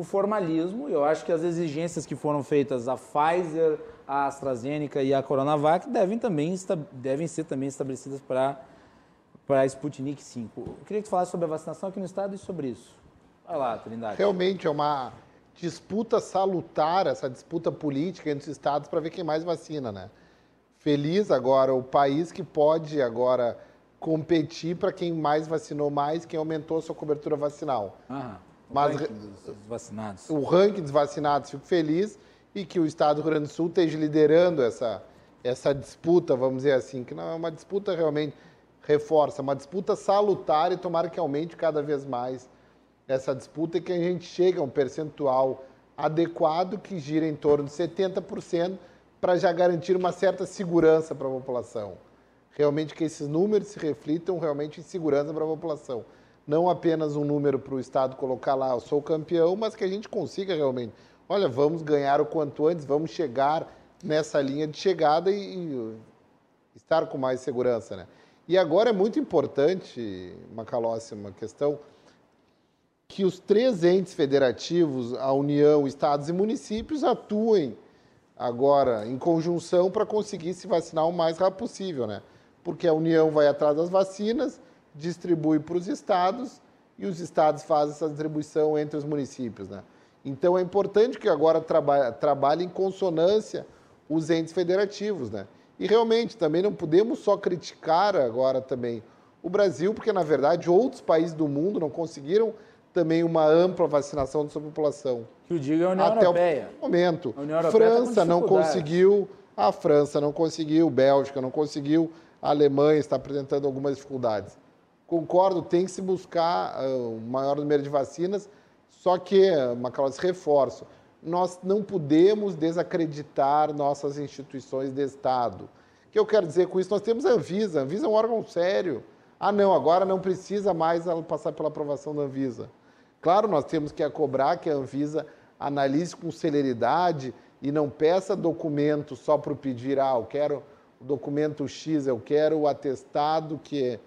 o formalismo. Eu acho que as exigências que foram feitas à Pfizer, à AstraZeneca e à Coronavac devem, também, devem ser também estabelecidas para para a Sputnik 5. Eu queria que tu falasse sobre a vacinação aqui no estado e sobre isso. Vai lá, Trindade. Realmente é uma disputa salutar, essa disputa política entre os estados para ver quem mais vacina, né? Feliz agora o país que pode agora competir para quem mais vacinou mais, quem aumentou a sua cobertura vacinal. Aham. O Mas ranking dos vacinados. O ranking dos vacinados, fico feliz e que o estado do Rio Grande do Sul esteja liderando essa essa disputa, vamos dizer assim, que não é uma disputa realmente reforça, uma disputa salutar e tomara que aumente cada vez mais essa disputa e que a gente chegue a um percentual adequado que gira em torno de 70% para já garantir uma certa segurança para a população. Realmente que esses números se reflitam realmente em segurança para a população. Não apenas um número para o Estado colocar lá, eu sou campeão, mas que a gente consiga realmente, olha, vamos ganhar o quanto antes, vamos chegar nessa linha de chegada e, e estar com mais segurança, né? E agora é muito importante, Macalossi, uma questão, que os três entes federativos, a União, estados e municípios, atuem agora em conjunção para conseguir se vacinar o mais rápido possível, né? Porque a União vai atrás das vacinas, distribui para os estados e os estados fazem essa distribuição entre os municípios, né? Então é importante que agora trabalhe, trabalhe em consonância os entes federativos, né? E realmente também não podemos só criticar agora também o Brasil, porque na verdade outros países do mundo não conseguiram também uma ampla vacinação da sua população. Que o diga a União Até Europeia. o momento. A tá França tá não conseguiu, a França não conseguiu, Bélgica não conseguiu, a Alemanha está apresentando algumas dificuldades. Concordo, tem que se buscar uh, um maior número de vacinas, só que, Macalós, reforço, nós não podemos desacreditar nossas instituições de Estado. O que eu quero dizer com isso? Nós temos a Anvisa. A Anvisa é um órgão sério. Ah, não, agora não precisa mais ela passar pela aprovação da Anvisa. Claro, nós temos que cobrar que a Anvisa analise com celeridade e não peça documento só para pedir, ah, eu quero o documento X, eu quero o atestado que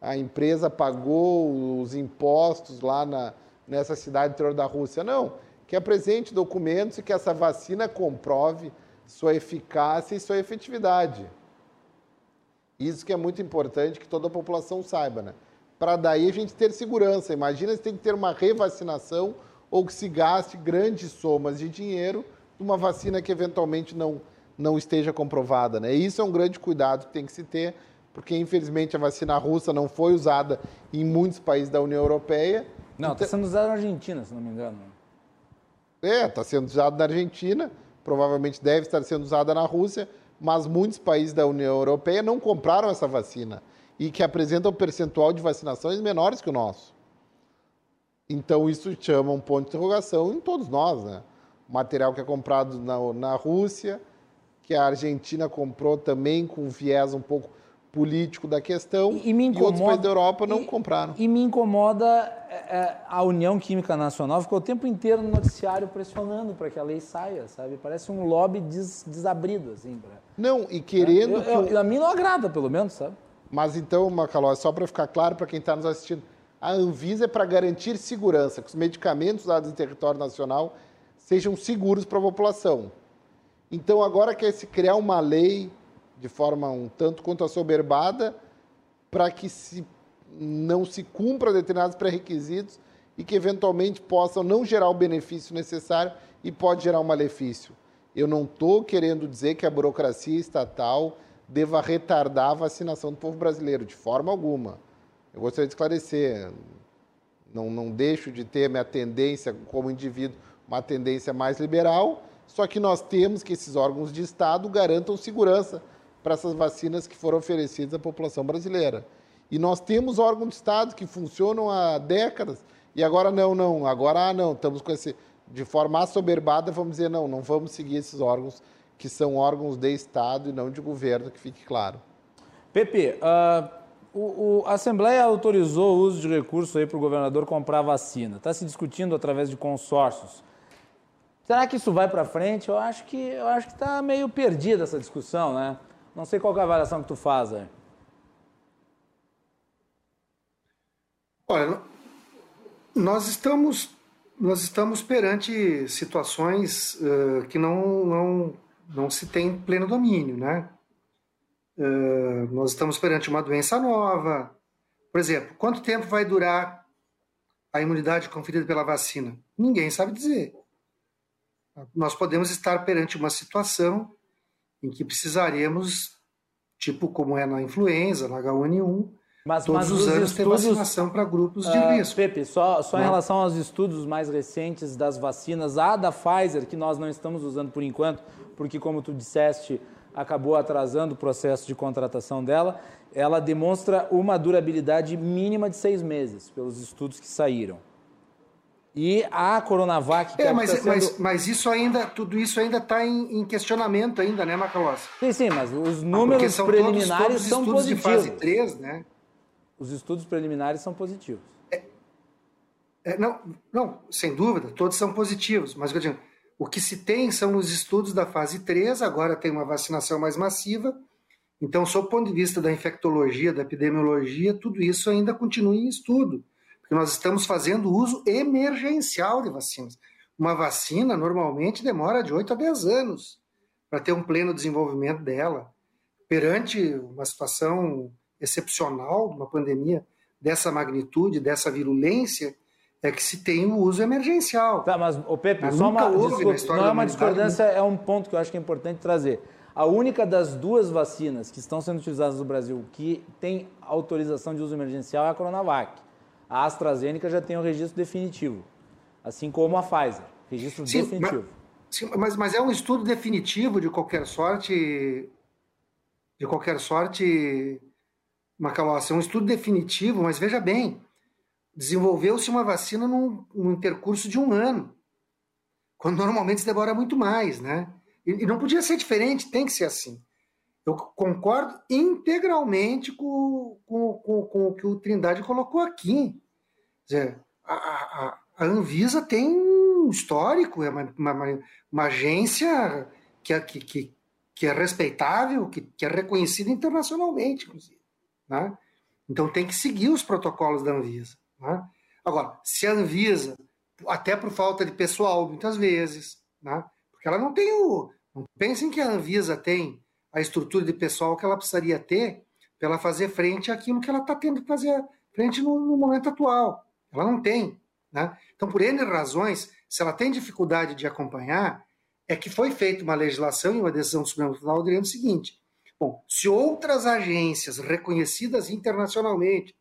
a empresa pagou os impostos lá na, nessa cidade interior da Rússia. Não, que apresente documentos e que essa vacina comprove sua eficácia e sua efetividade. Isso que é muito importante que toda a população saiba, né? Para daí a gente ter segurança. Imagina se tem que ter uma revacinação ou que se gaste grandes somas de dinheiro numa vacina que eventualmente não, não esteja comprovada, né? Isso é um grande cuidado que tem que se ter, porque infelizmente a vacina russa não foi usada em muitos países da União Europeia. Não, está então... sendo usada na Argentina, se não me engano. É, está sendo usada na Argentina, provavelmente deve estar sendo usada na Rússia, mas muitos países da União Europeia não compraram essa vacina e que apresentam um percentual de vacinações menores que o nosso. Então, isso chama um ponto de interrogação em todos nós. Né? O material que é comprado na, na Rússia, que a Argentina comprou também com viés um pouco político da questão e, e, me incomoda, e outros países da Europa não e, compraram. E me incomoda é, é, a União Química Nacional ficou o tempo inteiro no noticiário pressionando para que a lei saia, sabe? Parece um lobby des, desabrido, assim. Pra, não, e querendo... É, eu, eu, a mim não agrada, pelo menos, sabe? Mas então, Macaló, só para ficar claro para quem está nos assistindo, a Anvisa é para garantir segurança, que os medicamentos usados em território nacional sejam seguros para a população. Então, agora quer se criar uma lei de forma um tanto quanto assoberbada para que se não se cumpra determinados pré-requisitos e que eventualmente possam não gerar o benefício necessário e pode gerar um malefício. Eu não estou querendo dizer que a burocracia estatal deva retardar a vacinação do povo brasileiro, de forma alguma. Eu gostaria de esclarecer, não, não deixo de ter minha tendência como indivíduo, uma tendência mais liberal, só que nós temos que esses órgãos de Estado garantam segurança para essas vacinas que foram oferecidas à população brasileira. E nós temos órgãos de Estado que funcionam há décadas e agora não, não, agora ah, não, estamos com esse de forma assoberbada, vamos dizer, não, não vamos seguir esses órgãos que são órgãos de Estado e não de governo, que fique claro. Pepe, uh, o, o, a Assembleia autorizou o uso de recursos para o governador comprar vacina. Está se discutindo através de consórcios. Será que isso vai para frente? Eu acho que eu acho que está meio perdida essa discussão, né? Não sei qual é a avaliação que tu faz. Né? Olha, nós estamos nós estamos perante situações uh, que não, não, não se tem pleno domínio, né? Uh, nós estamos perante uma doença nova. Por exemplo, quanto tempo vai durar a imunidade conferida pela vacina? Ninguém sabe dizer. Nós podemos estar perante uma situação em que precisaremos, tipo como é na influenza, na H1N1, mas, Todos mas os anos estudos, tem vacinação para grupos de uh, risco. Pepe, só, só em relação aos estudos mais recentes das vacinas, a da Pfizer, que nós não estamos usando por enquanto, porque, como tu disseste, acabou atrasando o processo de contratação dela, ela demonstra uma durabilidade mínima de seis meses, pelos estudos que saíram. E a Coronavac... É, mas, tá sendo... mas, mas, isso ainda, tudo isso ainda está em, em, questionamento ainda, né, Macalossi? Sim, sim, mas os números preliminares todos, todos são estudos positivos. de fase 3, né? os estudos preliminares são positivos. É, é, não, não, sem dúvida, todos são positivos, mas eu digo, o que se tem são os estudos da fase 3, agora tem uma vacinação mais massiva, então, sob o ponto de vista da infectologia, da epidemiologia, tudo isso ainda continua em estudo, porque nós estamos fazendo uso emergencial de vacinas. Uma vacina normalmente demora de 8 a 10 anos para ter um pleno desenvolvimento dela. Perante uma situação excepcional, uma pandemia dessa magnitude, dessa virulência, é que se tem o uso emergencial. Tá, mas, o Pepe, mas só uma, desculpa, não é uma discordância, é um ponto que eu acho que é importante trazer. A única das duas vacinas que estão sendo utilizadas no Brasil que tem autorização de uso emergencial é a Coronavac. A AstraZeneca já tem o registro definitivo, assim como a Pfizer, registro sim, definitivo. Mas, sim, mas, mas é um estudo definitivo de qualquer sorte, de qualquer sorte, Macalossi, é um estudo definitivo, mas veja bem, desenvolveu-se uma vacina num, num, intercurso de um ano, quando normalmente se demora muito mais, né? E, e, não podia ser diferente, tem que ser assim. Eu concordo integralmente com, com, com, com o que o Trindade colocou aqui. Dizer, a, a, a, Anvisa tem um histórico, é uma, uma, uma agência que é, que, que, que é respeitável, que, que é reconhecida internacionalmente, inclusive. Né? Então tem que seguir os protocolos da Anvisa. Né? Agora, se a Anvisa, até por falta de pessoal, muitas vezes, né? porque ela não tem o. Não pensem que a Anvisa tem a estrutura de pessoal que ela precisaria ter para ela fazer frente àquilo que ela está tendo que fazer frente no, no, momento atual. Ela não tem. Né? Então, por N razões, se ela tem dificuldade de acompanhar, é que foi feita uma legislação e uma decisão do Supremo Tribunal dizendo o seguinte: Bom, se outras agências reconhecidas internacionalmente,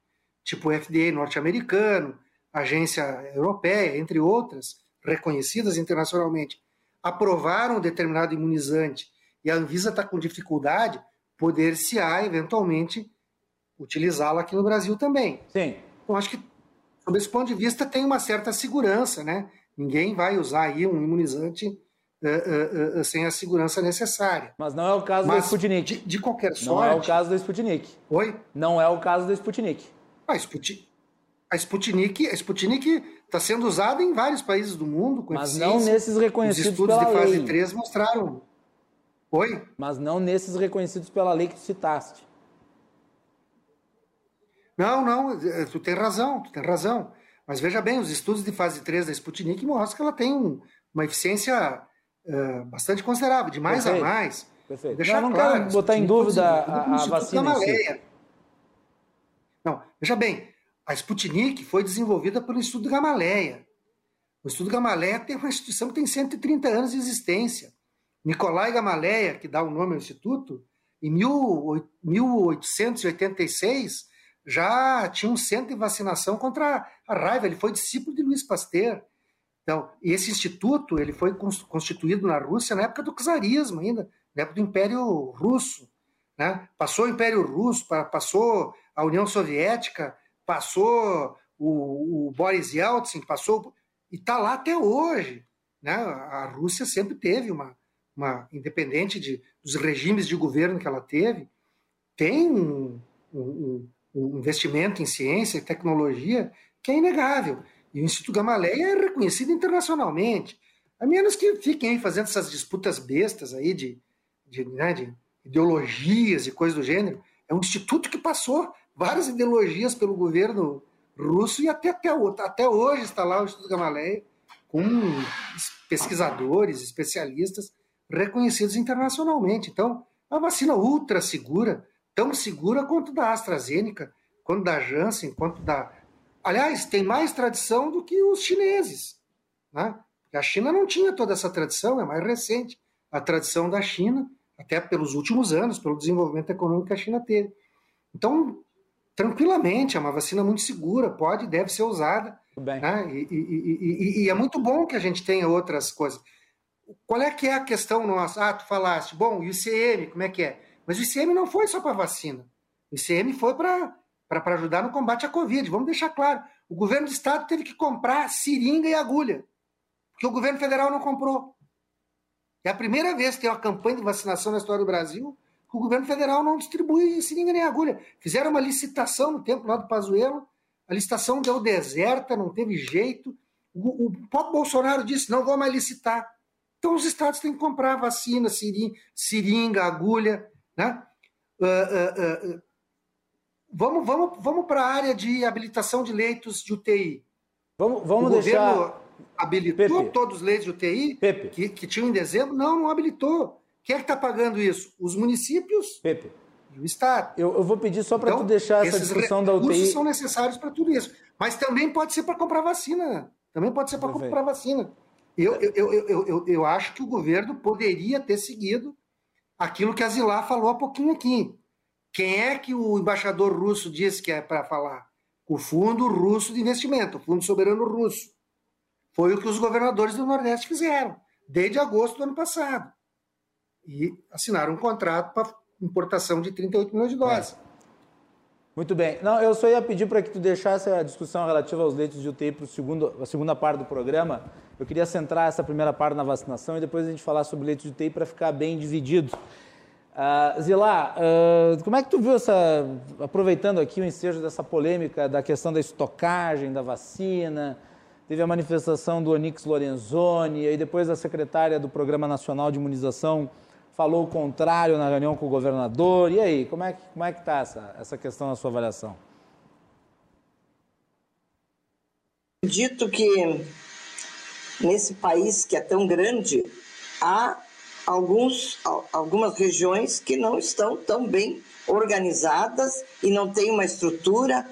tipo FDA norte-americano, agência europeia, entre outras, reconhecidas internacionalmente, aprovaram um determinado imunizante e a Anvisa está com dificuldade, poder-se-á, eventualmente, utilizá-lo aqui no Brasil também. Sim. Então, acho que, sob esse ponto de vista, tem uma certa segurança, né? Ninguém vai usar aí um imunizante uh, uh, sem a segurança necessária. Mas não é o caso Mas, do Sputnik. De, de, qualquer sorte. Não é o caso do Sputnik. Oi? Não é o caso do Sputnik. Ah, Sputnik. A Sputnik, a Sputnik está sendo usada em vários países do mundo. Com Mas não nesses reconhecidos Os estudos de fase lei. 3 mostraram. Oi? Mas não nesses reconhecidos pela lei que tu citaste. Não, não, eh, tu tem razão, tu tem razão. Mas veja bem, os estudos de fase 3 da Sputnik mostram que ela tem um, uma eficiência uh, bastante considerável, de mais Perfeito. a mais. Perfeito. Deixar não, não claro, quero botar em dúvida a, a vacina si. Não, veja bem, a Sputnik foi desenvolvida pelo Estudo Gamaleia. O Estudo Gamaleia tem uma instituição que tem 130 anos de existência. Nicolai Gamaleia, que dá o nome ao instituto, em 1886 já tinha um centro de vacinação contra a raiva. Ele foi discípulo de Luiz Pasteur. Então, esse instituto ele foi constituído na Rússia na época do czarismo ainda, na época do Império Russo. Né? Passou o Império Russo, passou a União Soviética, passou o, o Boris Yeltsin, passou e está lá até hoje. Né? A Rússia sempre teve uma, uma independente de, dos regimes de governo que ela teve, tem um, um, um investimento em ciência e tecnologia que é inegável. E o Instituto Gamaleia é reconhecido internacionalmente. A menos que fiquem fazendo essas disputas bestas aí de, de, né, de ideologias e coisas do gênero. É um instituto que passou várias ideologias pelo governo russo e até, até, até hoje está lá o Instituto Gamaleia com pesquisadores, especialistas reconhecidos internacionalmente. Então, é uma vacina ultra segura, tão segura quanto da AstraZeneca, quanto da Janssen, quanto da. Aliás, tem mais tradição do que os chineses. Né? A China não tinha toda essa tradição, é mais recente a tradição da China, até pelos últimos anos, pelo desenvolvimento econômico que a China teve. Então, tranquilamente, é uma vacina muito segura, pode e deve ser usada. Né? E, e, e, e, é muito bom que a gente tenha outras coisas. Qual é que é a questão nossa? Ah, tu falaste, bom, o ICM, como é que é? Mas o ICM não foi só para vacina. O ICM foi para ajudar no combate à Covid. Vamos deixar claro. O governo do estado teve que comprar seringa e agulha que o governo federal não comprou. É a primeira vez que tem uma campanha de vacinação na história do Brasil que o governo federal não distribui seringa nem agulha. Fizeram uma licitação no tempo lá do Pazuello, a licitação deu deserta, não teve jeito. O, o próprio Bolsonaro disse, não vou mais licitar. Então os estados têm que comprar vacina, seringa, agulha. Né? Uh, uh, uh, vamos vamos, vamos para a área de habilitação de leitos de UTI. Vamos, vamos o deixar... Governo, habilitou Pepe. todos os leitos de UTI que, que tinham em dezembro? Não, não habilitou. Quem é que está pagando isso? Os municípios Pepe. e o Estado. Eu, eu vou pedir só para então, tu deixar essa discussão da UTI. são necessários para tudo isso. Mas também pode ser para comprar vacina. Também pode ser para comprar vacina. Eu, eu, eu, eu, eu, acho que o governo poderia ter seguido aquilo que a Zilá falou há pouquinho aqui. Quem é que o embaixador russo disse que é para falar? O Fundo Russo de Investimento, o Fundo Soberano Russo. Foi o que os governadores do Nordeste fizeram, desde agosto do ano passado. E assinaram um contrato para importação de 38 milhões de doses. É. Muito bem. Não, eu só ia pedir para que tu deixasse a discussão relativa aos leitos de UTI para a segunda parte do programa. Eu queria centrar essa primeira parte na vacinação e depois a gente falar sobre leitos de UTI para ficar bem dividido. Uh, Zilá, uh, como é que tu viu essa, aproveitando aqui o ensejo dessa polêmica da questão da estocagem da vacina, teve a manifestação do Onix Lorenzoni, e depois a secretária do Programa Nacional de Imunização falou o contrário na reunião com o governador. E aí, como é que como é que está essa, essa questão na sua avaliação? Acredito que nesse país que é tão grande, há alguns, algumas regiões que não estão tão bem organizadas e não têm uma estrutura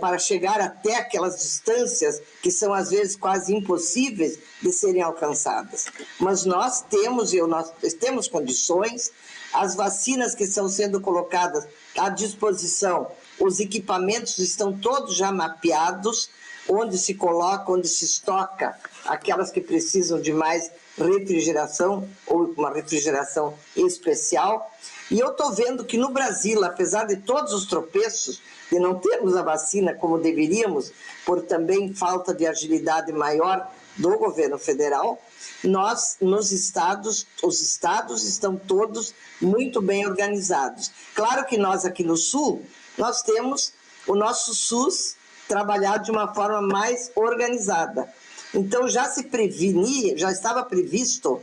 para chegar até aquelas distâncias que são às vezes quase impossíveis de serem alcançadas. Mas nós temos, e nós temos condições, as vacinas que estão sendo colocadas à disposição, os equipamentos estão todos já mapeados, onde se coloca, onde se estoca aquelas que precisam de mais refrigeração ou uma refrigeração especial. E eu estou vendo que no Brasil, apesar de todos os tropeços, de não termos a vacina como deveríamos, por também falta de agilidade maior do governo federal, nós nos estados, os estados estão todos muito bem organizados. Claro que nós aqui no sul, nós temos o nosso SUS trabalhado de uma forma mais organizada. Então já se prevenia, já estava previsto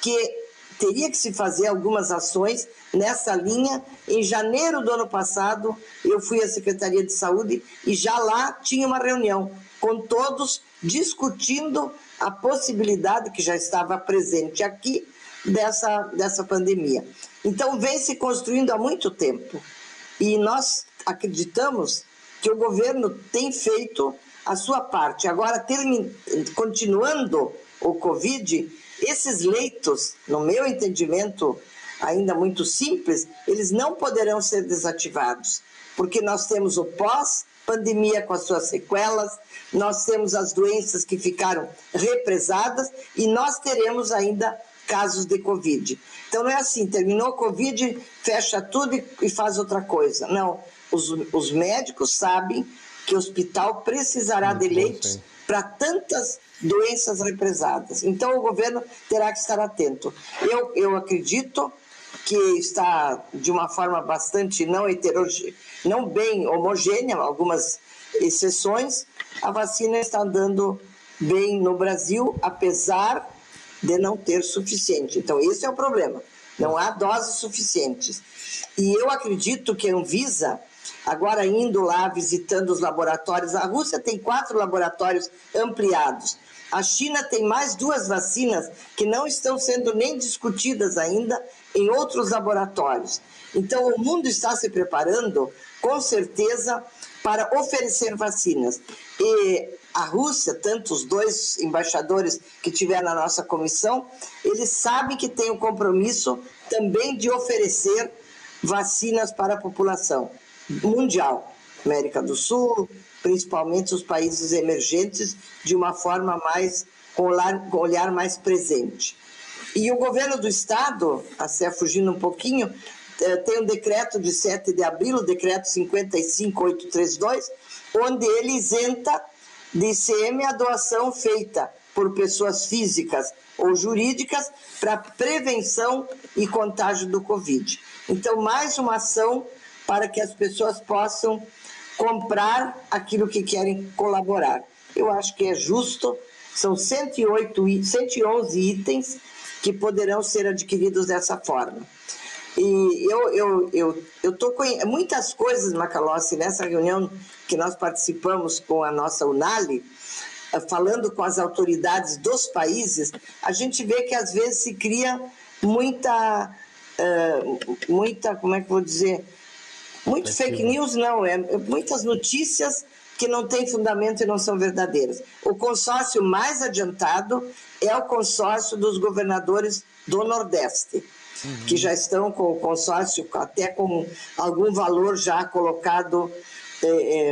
que teria que se fazer algumas ações nessa linha. Em janeiro do ano passado, eu fui à Secretaria de Saúde e já lá tinha uma reunião com todos discutindo a possibilidade que já estava presente aqui dessa, dessa pandemia. Então, vem se construindo há muito tempo. E nós acreditamos que o governo tem feito a sua parte. Agora, termin... continuando o Covid, esses leitos, no meu entendimento ainda muito simples, eles não poderão ser desativados, porque nós temos o pós-pandemia com as suas sequelas, nós temos as doenças que ficaram represadas e nós teremos ainda casos de Covid. Então não é assim, terminou o Covid, fecha tudo e faz outra coisa. Não, os, os médicos sabem que o hospital precisará de leitos para tantas doenças represadas. Então, o governo terá que estar atento. Eu, eu acredito que está de uma forma bastante não heterogênea, não bem homogênea, algumas exceções, a vacina está andando bem no Brasil, apesar de não ter suficiente. Então, esse é o problema. Não há doses suficientes. E eu acredito que a Anvisa, agora indo lá visitando os laboratórios, a Rússia tem quatro laboratórios ampliados. A China tem mais duas vacinas que não estão sendo nem discutidas ainda em outros laboratórios. Então, o mundo está se preparando, com certeza, para oferecer vacinas. E a Rússia, tanto os dois embaixadores que tiveram na nossa comissão, eles sabem que tem o compromisso também de oferecer vacinas para a população mundial, América do Sul, principalmente os países emergentes, de uma forma mais com olhar, mais presente. E o governo do estado, até fugindo um pouquinho, eh, tem um decreto de 7 de abril, o decreto 55832, onde ele isenta de ICM a doação feita por pessoas físicas ou jurídicas para prevenção e contágio do Covid. Então, mais uma ação para que as pessoas possam comprar aquilo que querem colaborar. Eu acho que é justo, são 108, 111 itens que poderão ser adquiridos dessa forma. E eu eu eu eu tô com muitas coisas, Macalossi, nessa reunião que nós participamos com a nossa Unali, eh, falando com as autoridades dos países, a gente vê que às vezes se cria muita uh, muita, como é que eu vou dizer, muito fake news não, é muitas notícias que não têm fundamento e não são verdadeiras. O consórcio mais adiantado é o consórcio dos governadores do Nordeste uhum. que já estão com o consórcio até com algum valor já colocado é,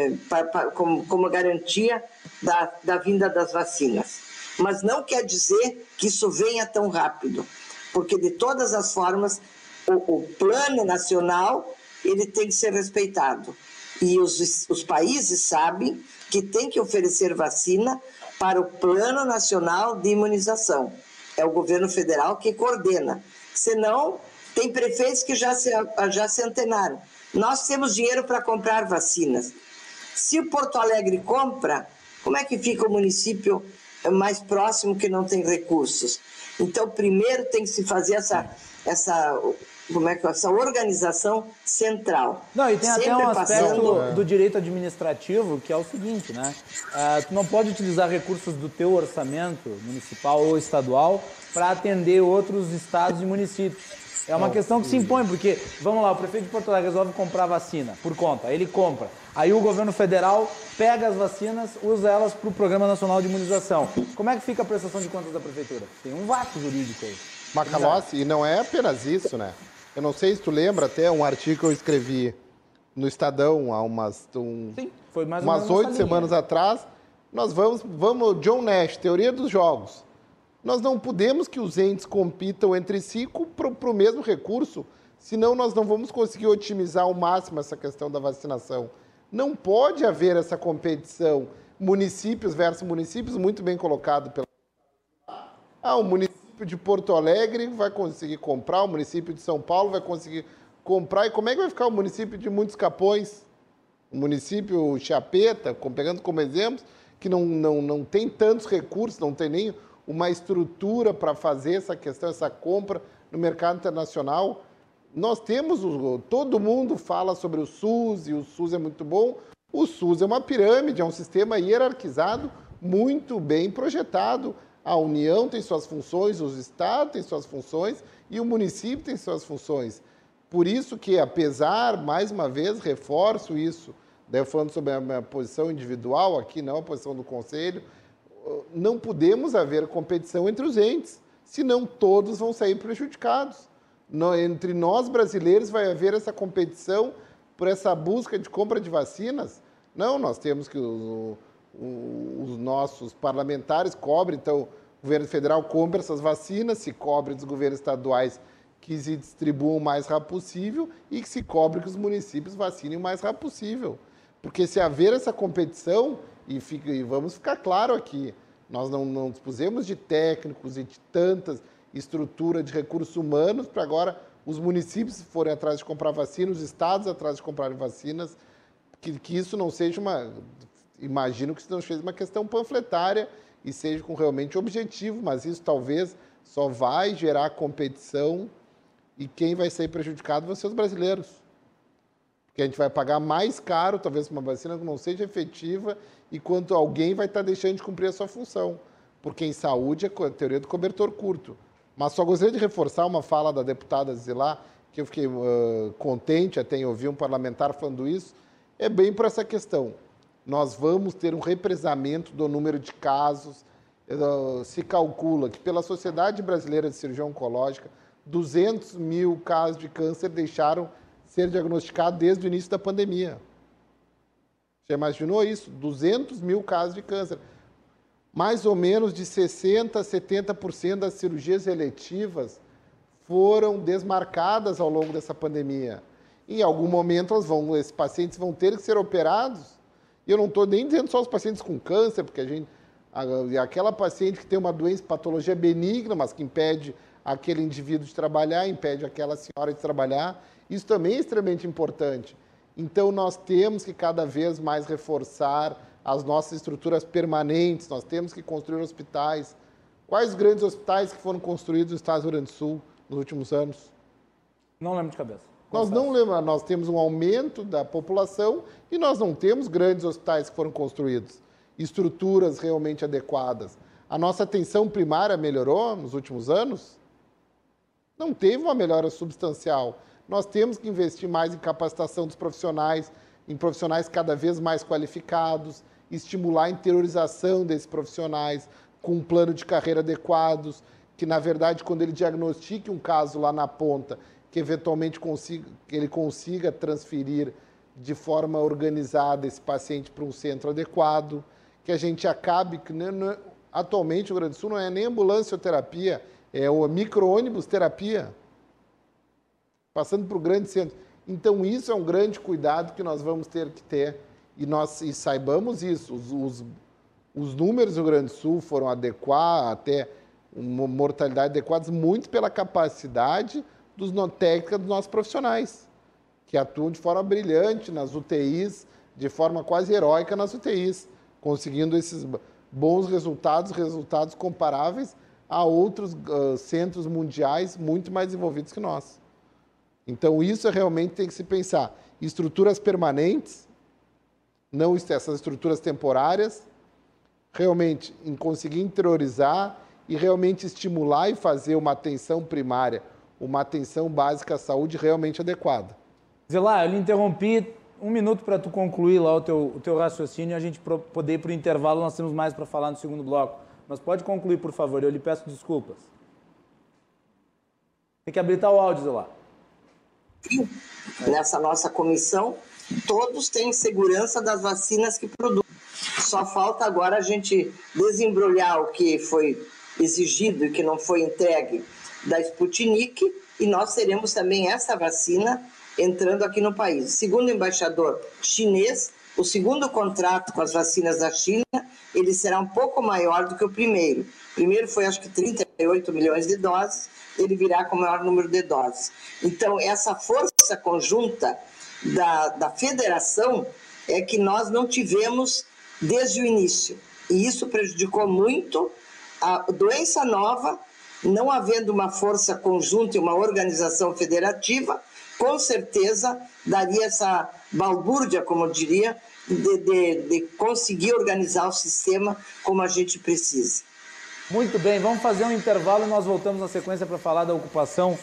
é, pra, pra, como, como garantia da, da vinda das vacinas. Mas não quer dizer que isso venha tão rápido, porque de todas as formas o, o plano nacional ele tem que ser respeitado e os, os países sabem que tem que oferecer vacina para o Plano Nacional de Imunização. É o governo federal que coordena. Senão, tem prefeitos que já se, já se antenaram. Nós temos dinheiro para comprar vacinas. Se o Porto Alegre compra, como é que fica o município mais próximo que não tem recursos? Então, primeiro tem que se fazer essa, essa como é que essa organização central. Não, e tem Sempre até um aspecto do, do, direito administrativo que é o seguinte, né? Uh, tu não pode utilizar recursos do teu orçamento municipal ou estadual para atender outros estados e municípios. É uma questão que se impõe, porque, vamos lá, o prefeito de Porto Alegre resolve comprar vacina por conta, ele compra. Aí o governo federal pega as vacinas, usa elas para o Programa Nacional de Imunização. Como é que fica a prestação de contas da prefeitura? Tem um vácuo jurídico aí. Macalossi, e não é apenas isso, né? Eu não sei se tu lembra até um artigo que eu escrevi no Estadão há umas um, Sim, foi mais umas oito semanas atrás. Nós vamos, vamos, John Nash, teoria dos jogos. Nós não podemos que os entes compitam entre si para o mesmo recurso, senão nós não vamos conseguir otimizar ao máximo essa questão da vacinação. Não pode haver essa competição municípios versus municípios, muito bem colocado pela. Ah, o município município de Porto Alegre vai conseguir comprar, o município de São Paulo vai conseguir comprar. E como é que vai ficar o município de Muitos Capões? O município Chapeta, pegando como exemplo, que não, não, não tem tantos recursos, não tem nem uma estrutura para fazer essa questão, essa compra no mercado internacional. Nós temos, todo mundo fala sobre o SUS e o SUS é muito bom. O SUS é uma pirâmide, é um sistema hierarquizado, muito bem projetado. A União tem suas funções, os estados têm suas funções e o município tem suas funções. Por isso que, apesar, mais uma vez, reforço isso, daí falando sobre a minha posição individual aqui, não a posição do Conselho, não podemos haver competição entre os entes, senão todos vão sair prejudicados. entre nós brasileiros vai haver essa competição por essa busca de compra de vacinas? Não, nós temos que os nossos parlamentares cobrem, então o governo federal compra essas vacinas, se cobre dos governos estaduais que se distribuam o mais rápido possível e que se cobre que os municípios vacinem o mais rápido possível. Porque se haver essa competição, E, fica, e vamos ficar claro aqui, nós não, não dispusemos de técnicos e de tantas estrutura de recursos humanos para agora os municípios forem atrás de comprar vacinas, os estados atrás de comprar vacinas, que, que isso não seja uma. Imagino que isso não seja uma questão panfletária e seja com realmente objetivo, mas isso talvez só vai gerar competição e quem vai ser prejudicado vão ser os brasileiros. Porque a gente vai pagar mais caro, talvez, uma vacina que não seja efetiva, enquanto alguém vai estar deixando de cumprir a sua função. Porque em saúde é a teoria do cobertor curto. Mas só gostaria de reforçar uma fala da deputada Zilá, que eu fiquei uh, contente até em ouvir um parlamentar falando isso, é bem por essa questão. Nós vamos ter um represamento do número de casos. Uh, se calcula que pela Sociedade Brasileira de Cirurgia Oncológica, 200 mil casos de câncer deixaram ser diagnosticados desde o início da pandemia. Já imaginou isso? 200 mil casos de câncer mais ou menos de 60% a 70% das cirurgias eletivas foram desmarcadas ao longo dessa pandemia. Em algum momento, vão, esses pacientes vão ter que ser operados. E eu não estou nem dizendo só os pacientes com câncer, porque a gente, aquela paciente que tem uma doença, patologia benigna, mas que impede aquele indivíduo de trabalhar, impede aquela senhora de trabalhar, isso também é extremamente importante. Então, nós temos que cada vez mais reforçar as nossas estruturas permanentes, nós temos que construir hospitais. Quais grandes hospitais que foram construídos no Estado do Rio Grande do Sul nos últimos anos? Não lembro de cabeça. Nós não lembramos, nós temos um aumento da população e nós não temos grandes hospitais que foram construídos, estruturas realmente adequadas. A nossa atenção primária melhorou nos últimos anos? Não teve uma melhora substancial. Nós temos que investir mais em capacitação dos profissionais, em profissionais cada vez mais qualificados, estimular a interiorização desses profissionais com um plano de carreira adequados, que na verdade quando ele diagnostique um caso lá na ponta, que eventualmente consiga, ele consiga transferir de forma organizada esse paciente para um centro adequado, que a gente acabe que atualmente o Rio Grande do Sul não é nem ambulância ou terapia, é o micro-ônibus terapia, passando para o grande centro. Então, isso é um grande cuidado que nós vamos ter que ter e nós e saibamos isso. Os, os, os números do Rio Grande do Sul foram adequados, até uma mortalidade adequadas, muito pela capacidade dos técnicos dos nossos profissionais, que atuam de forma brilhante nas UTIs, de forma quase heróica nas UTIs, conseguindo esses bons resultados, resultados comparáveis a outros uh, centros mundiais muito mais desenvolvidos que nós. Então, isso realmente tem que se pensar. Estruturas permanentes, não essas estruturas temporárias, realmente em conseguir interiorizar e realmente estimular e fazer uma atenção primária, uma atenção básica à saúde realmente adequada. Zé eu lhe interrompi um minuto para tu concluir lá o teu, o teu raciocínio e a gente poder ir para o intervalo, nós temos mais para falar no segundo bloco. Mas pode concluir, por favor, eu lhe peço desculpas. Tem que habilitar o áudio, Zé nessa nossa comissão, todos têm segurança das vacinas que produzem. Só falta agora a gente desembrulhar o que foi exigido e que não foi entregue da Sputnik e nós teremos também essa vacina entrando aqui no país. Segundo o embaixador chinês, o segundo contrato com as vacinas da China, ele será um pouco maior do que o primeiro. O primeiro foi acho que 38 milhões de doses ele virá com o maior número de doses. Então, essa força conjunta da, da federação é que nós não tivemos desde o início. E isso prejudicou muito a doença nova, não havendo uma força conjunta e uma organização federativa, com certeza daria essa balbúrdia, como eu diria, de, de, de conseguir organizar o sistema como a gente precisa. Muito bem, vamos fazer um intervalo e nós voltamos na sequência para falar da ocupação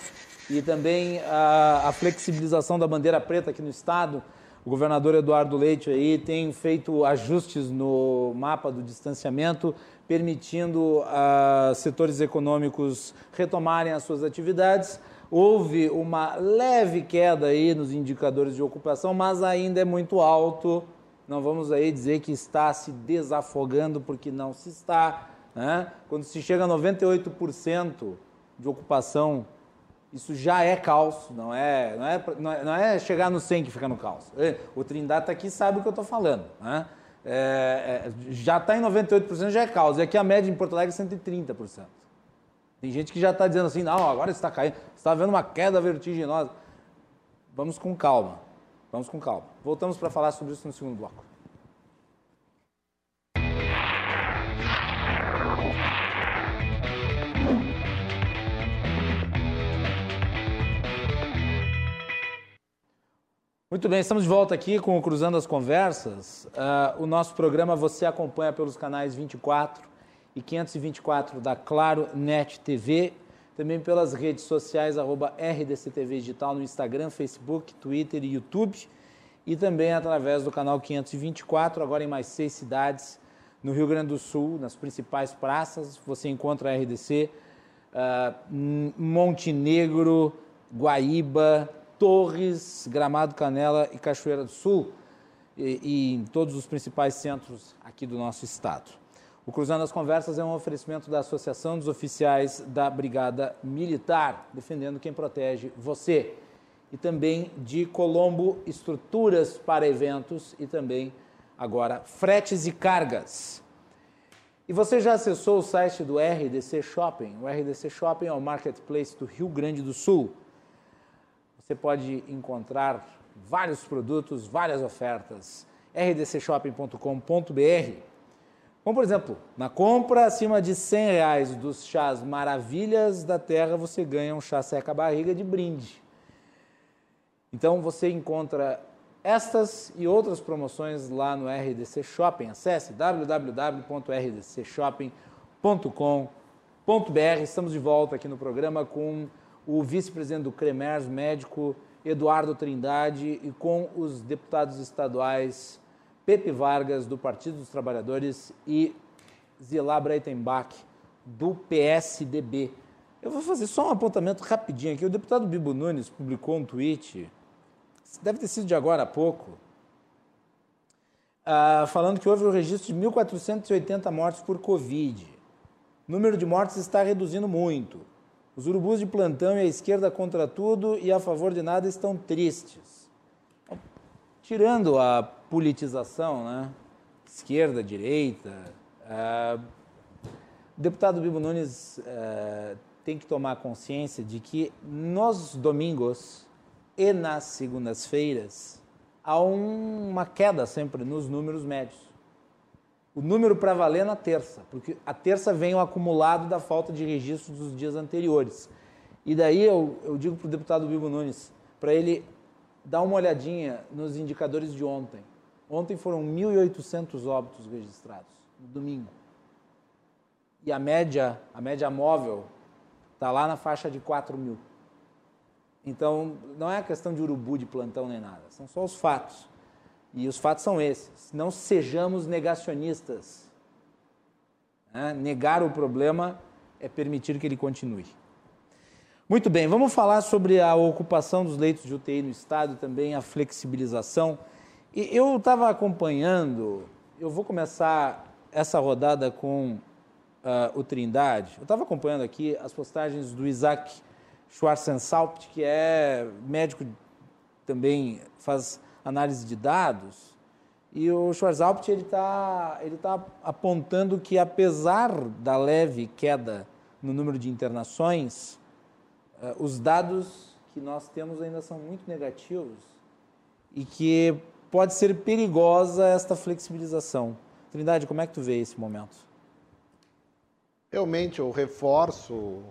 e também a, a, flexibilização da bandeira preta aqui no estado. O governador Eduardo Leite aí tem feito ajustes no mapa do distanciamento, permitindo a setores econômicos retomarem as suas atividades. Houve uma leve queda aí nos indicadores de ocupação, mas ainda é muito alto. Não vamos aí dizer que está se desafogando, porque não se está né? Quando se chega a 98% de ocupação, isso já é caos, não é, não é, não é, não é chegar no 100 que fica no caos. O Trindade está aqui sabe o que eu estou falando. Né? É, é, já está em 98%, já é causa. E aqui a média em Porto Alegre é 130%. Tem gente que já está dizendo assim, não, agora está caindo, está vendo uma queda vertiginosa. Vamos com calma, vamos com calma. Voltamos para falar sobre isso no segundo bloco. Muito bem, estamos de volta aqui com o Cruzando as Conversas. Uh, o nosso programa você acompanha pelos canais 24 e 524 da Claro Net TV, também pelas redes sociais arroba RDCTV Digital no Instagram, Facebook, Twitter e YouTube, e também através do canal 524, agora em mais seis cidades no Rio Grande do Sul, nas principais praças. Você encontra a RDC, uh, Montenegro, Guaíba, Torres, Gramado Canela e Cachoeira do Sul, e, e, em todos os principais centros aqui do nosso estado. O Cruzando as Conversas é um oferecimento da Associação dos Oficiais da Brigada Militar, defendendo quem protege você. E também de Colombo Estruturas para Eventos e também, agora, fretes e cargas. E você já acessou o site do RDC Shopping? O RDC Shopping é o marketplace do Rio Grande do Sul você pode encontrar vários produtos, várias ofertas. rdcshopping.com.br. Como, por exemplo, na compra acima de 100 reais dos chás Maravilhas da Terra, você ganha um chá seca-barriga de brinde. Então, você encontra estas e outras promoções lá no RDC Shopping. Acesse www.rdcshopping.com.br. Estamos de volta aqui no programa com o vice-presidente do CREMERS, médico Eduardo Trindade, e com os deputados estaduais Pepe Vargas, do Partido dos Trabalhadores, e Zilá Breitenbach, do PSDB. Eu vou fazer só um apontamento rapidinho aqui. O deputado Bibo Nunes publicou um tweet, deve ter sido de agora há pouco, uh, falando que houve o registro de 1.480 mortes por Covid. O número de mortes está reduzindo muito. Os urubus de plantão e a esquerda contra tudo e a favor de nada estão tristes. Tirando a politização, né? esquerda, direita, uh, o deputado Bibo Nunes uh, tem que tomar consciência de que nos domingos e nas segundas-feiras há um, uma queda sempre nos números médios o número para valer na terça, porque a terça vem o acumulado da falta de registro dos dias anteriores. E daí eu, eu digo para o deputado Bibo Nunes, para ele dar uma olhadinha nos indicadores de ontem. Ontem foram 1.800 óbitos registrados, no domingo. E a média, a média móvel, está lá na faixa de 4 mil. Então, não é questão de urubu de plantão nem nada, são só os fatos. E os fatos são esses. Não sejamos negacionistas. Né? Negar o problema é permitir que ele continue. Muito bem, vamos falar sobre a ocupação dos leitos de UTI no Estado e também a flexibilização. E eu estava acompanhando, eu vou começar essa rodada com uh, o Trindade. Eu estava acompanhando aqui as postagens do Isaac Schwarzensalpt, que é médico também, faz análise de dados, e o Schwarzalpt ele está ele tá apontando que apesar da leve queda no número de internações, uh, os dados que nós temos ainda são muito negativos e que pode ser perigosa esta flexibilização. Trindade, como é que tu vê esse momento? Realmente, eu reforço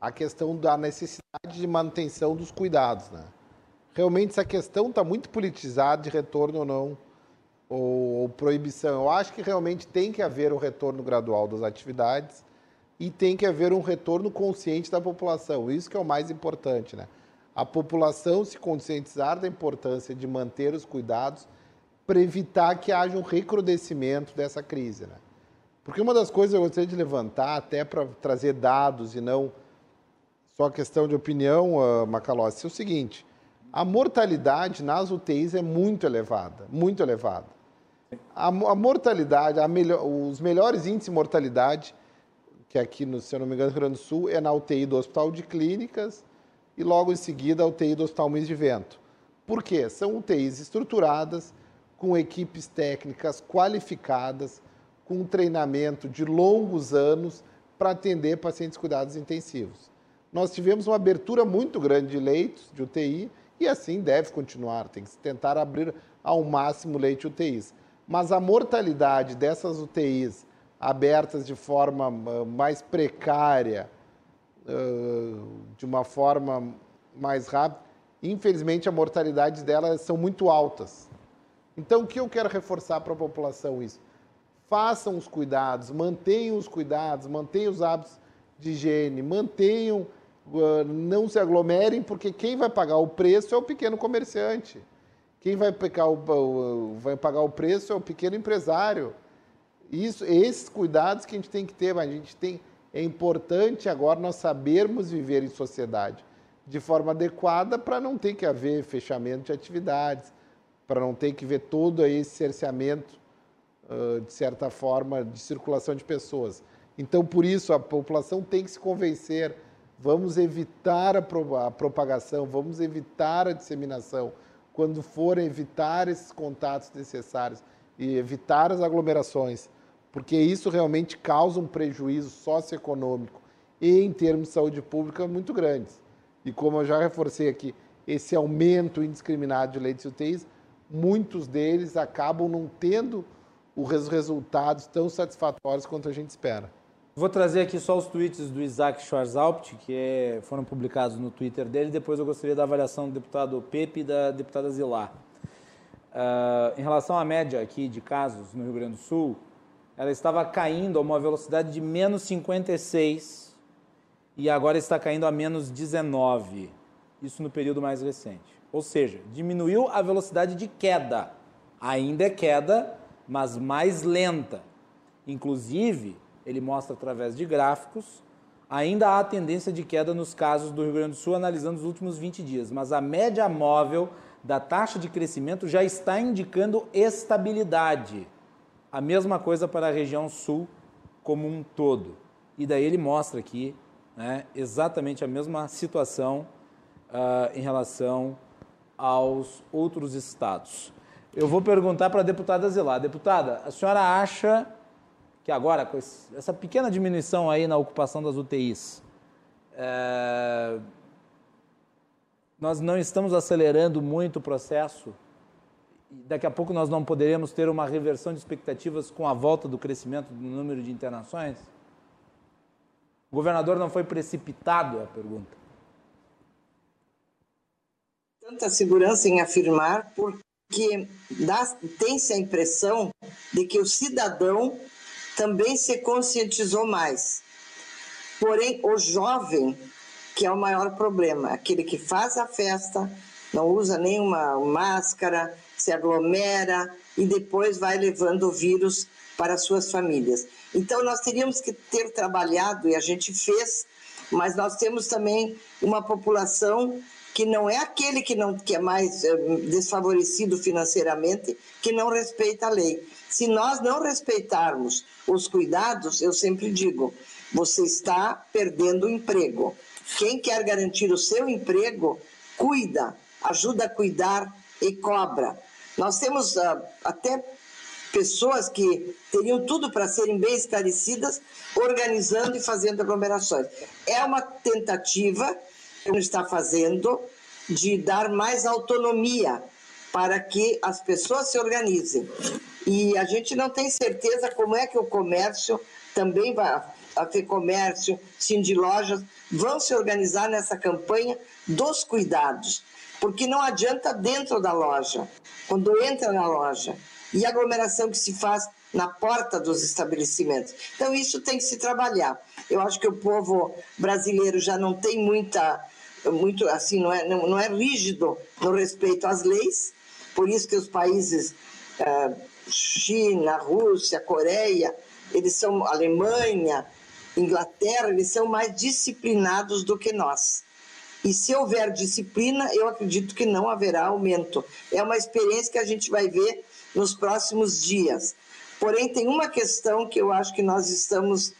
a questão da necessidade de manutenção dos cuidados, né? Realmente essa questão está muito politizada de retorno ou não, ou, ou, proibição. Eu acho que realmente tem que haver um retorno gradual das atividades e tem que haver um retorno consciente da população. Isso que é o mais importante, né? A população se conscientizar da importância de manter os cuidados para evitar que haja um recrudescimento dessa crise, né? Porque uma das coisas que eu gostaria de levantar, até para trazer dados e não só questão de opinião, uh, Macalossi, é o seguinte: a mortalidade nas UTIs é muito elevada, muito elevada. A, a mortalidade, a melhor, os melhores índices de mortalidade, que aqui, no, se eu não me engano, no Rio Grande do Sul, é na UTI do Hospital de Clínicas e logo em seguida a UTI do Hospital Mês de Vento. Por quê? São UTIs estruturadas, com equipes técnicas qualificadas, com treinamento de longos anos para atender pacientes cuidados intensivos. Nós tivemos uma abertura muito grande de leitos de UTI e assim deve continuar. Tem que tentar abrir ao máximo leitos UTIs. Mas a mortalidade dessas UTIs abertas de forma ah, mais precária, ah, de uma forma mais rápida, infelizmente a mortalidade delas são muito altas. Então, o que eu quero reforçar para a população isso? Façam os cuidados, mantenham os cuidados, mantenham os hábitos de higiene, mantenham, não se aglomerem, porque quem vai pagar o preço é o pequeno comerciante. Quem vai pagar o, vai pagar o preço é o pequeno empresário. Isso, esses cuidados que a gente tem que ter, a gente tem, é importante agora nós sabermos viver em sociedade de forma adequada para não ter que haver fechamento de atividades, para não ter que ver todo esse cerceamento, de certa forma, de circulação de pessoas. Então, por isso, a população tem que se convencer, vamos evitar a propagação, vamos evitar a disseminação, quando for evitar esses contatos necessários e evitar as aglomerações, porque isso realmente causa um prejuízo socioeconômico e em termos de saúde pública muito grandes. E como eu já reforcei aqui, esse aumento indiscriminado de leitos UTIs muitos deles acabam não tendo os resultados tão satisfatórios quanto a gente espera. Vou trazer aqui só os tweets do Isaac Schwarzhaupt, que é, foram publicados no Twitter dele. Depois eu gostaria da avaliação do deputado Pepe e da deputada Zilar. Uh, em relação à média aqui de casos no Rio Grande do Sul, ela estava caindo a uma velocidade de menos 56 e agora está caindo a menos 19. Isso no período mais recente. Ou seja, diminuiu a velocidade de queda. Ainda é queda, mas mais lenta. Inclusive, ele mostra através de gráficos, ainda há tendência de queda nos casos do Rio Grande do Sul, analisando os últimos 20 dias, mas a média móvel da taxa de crescimento já está indicando estabilidade. A mesma coisa para a região sul como um todo. E daí ele mostra aqui né, exatamente a mesma situação uh, em relação aos outros estados. Eu vou perguntar para a deputada Zilar. Deputada, a senhora acha que agora, com essa pequena diminuição aí na ocupação das UTIs, é... nós não estamos acelerando muito o processo? Daqui a pouco nós não poderemos ter uma reversão de expectativas com a volta do crescimento do número de internações? O governador não foi precipitado, é a pergunta tanta segurança em afirmar, porque tem-se a impressão de que o cidadão também se conscientizou mais. Porém, o jovem, que é o maior problema, aquele que faz a festa, não usa nenhuma máscara, se aglomera e depois vai levando o vírus para suas famílias. Então, nós teríamos que ter trabalhado, e a gente fez, mas nós temos também uma população que não é aquele que, não, que é mais é, desfavorecido financeiramente, que não respeita a lei. Se nós não respeitarmos os cuidados, eu sempre digo, você está perdendo o emprego. Quem quer garantir o seu emprego, cuida, ajuda a cuidar e cobra. Nós temos uh, até pessoas que teriam tudo para serem bem esclarecidas, organizando e fazendo aglomerações. É uma tentativa está fazendo de dar mais autonomia para que as pessoas se organizem. E a gente não tem certeza como é que o comércio também vai, a de lojas, vão se organizar nessa campanha dos cuidados. Porque não adianta dentro da loja, quando entra na loja, e aglomeração que se faz na porta dos estabelecimentos. Então, isso tem que se trabalhar. Eu acho que o povo brasileiro já não tem muita muito assim, não é, não, não é rígido no respeito às leis, por isso que os países uh, China, Rússia, Coreia, eles são Alemanha, Inglaterra, eles são mais disciplinados do que nós. E se houver disciplina, eu acredito que não haverá aumento. É uma experiência que a gente vai ver nos próximos dias. Porém, tem uma questão que eu acho que nós estamos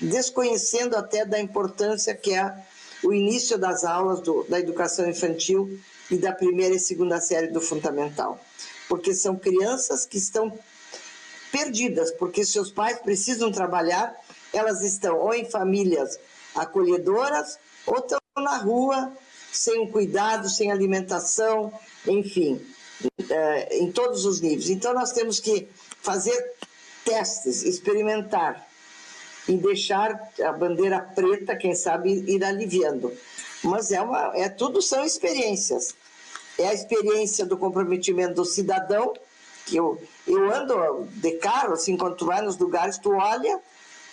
desconhecendo até da importância que é o início das aulas do, da educação infantil e da primeira e segunda série do fundamental. porque são crianças que estão perdidas, porque seus pais precisam trabalhar, elas estão ou em famílias acolhedoras ou estão na rua sem cuidado, sem alimentação, enfim, é, em todos os níveis. Então nós temos que fazer testes, experimentar e deixar a bandeira preta, quem sabe, ir aliviando. Mas é uma, é tudo são experiências. É a experiência do comprometimento do cidadão, que eu, eu ando de carro, assim, quando tu vai nos lugares, tu olha,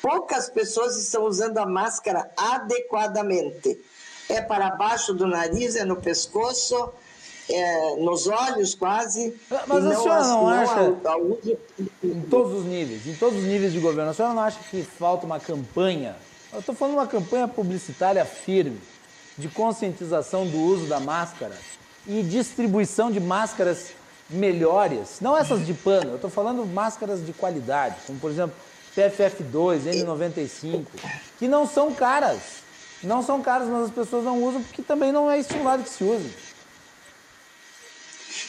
poucas pessoas estão usando a máscara adequadamente. É para baixo do nariz, é no pescoço, é, nos olhos quase. Mas a senhora não, não acha, em todos os níveis, em todos os níveis de governo, a senhora não acha que falta uma campanha? Eu estou falando uma campanha publicitária firme, de conscientização do uso da máscara e distribuição de máscaras melhores, não essas de pano, eu estou falando máscaras de qualidade, como por exemplo PFF2, N95, que não são caras. Não são caras, mas as pessoas não usam porque também não é estimulado que se use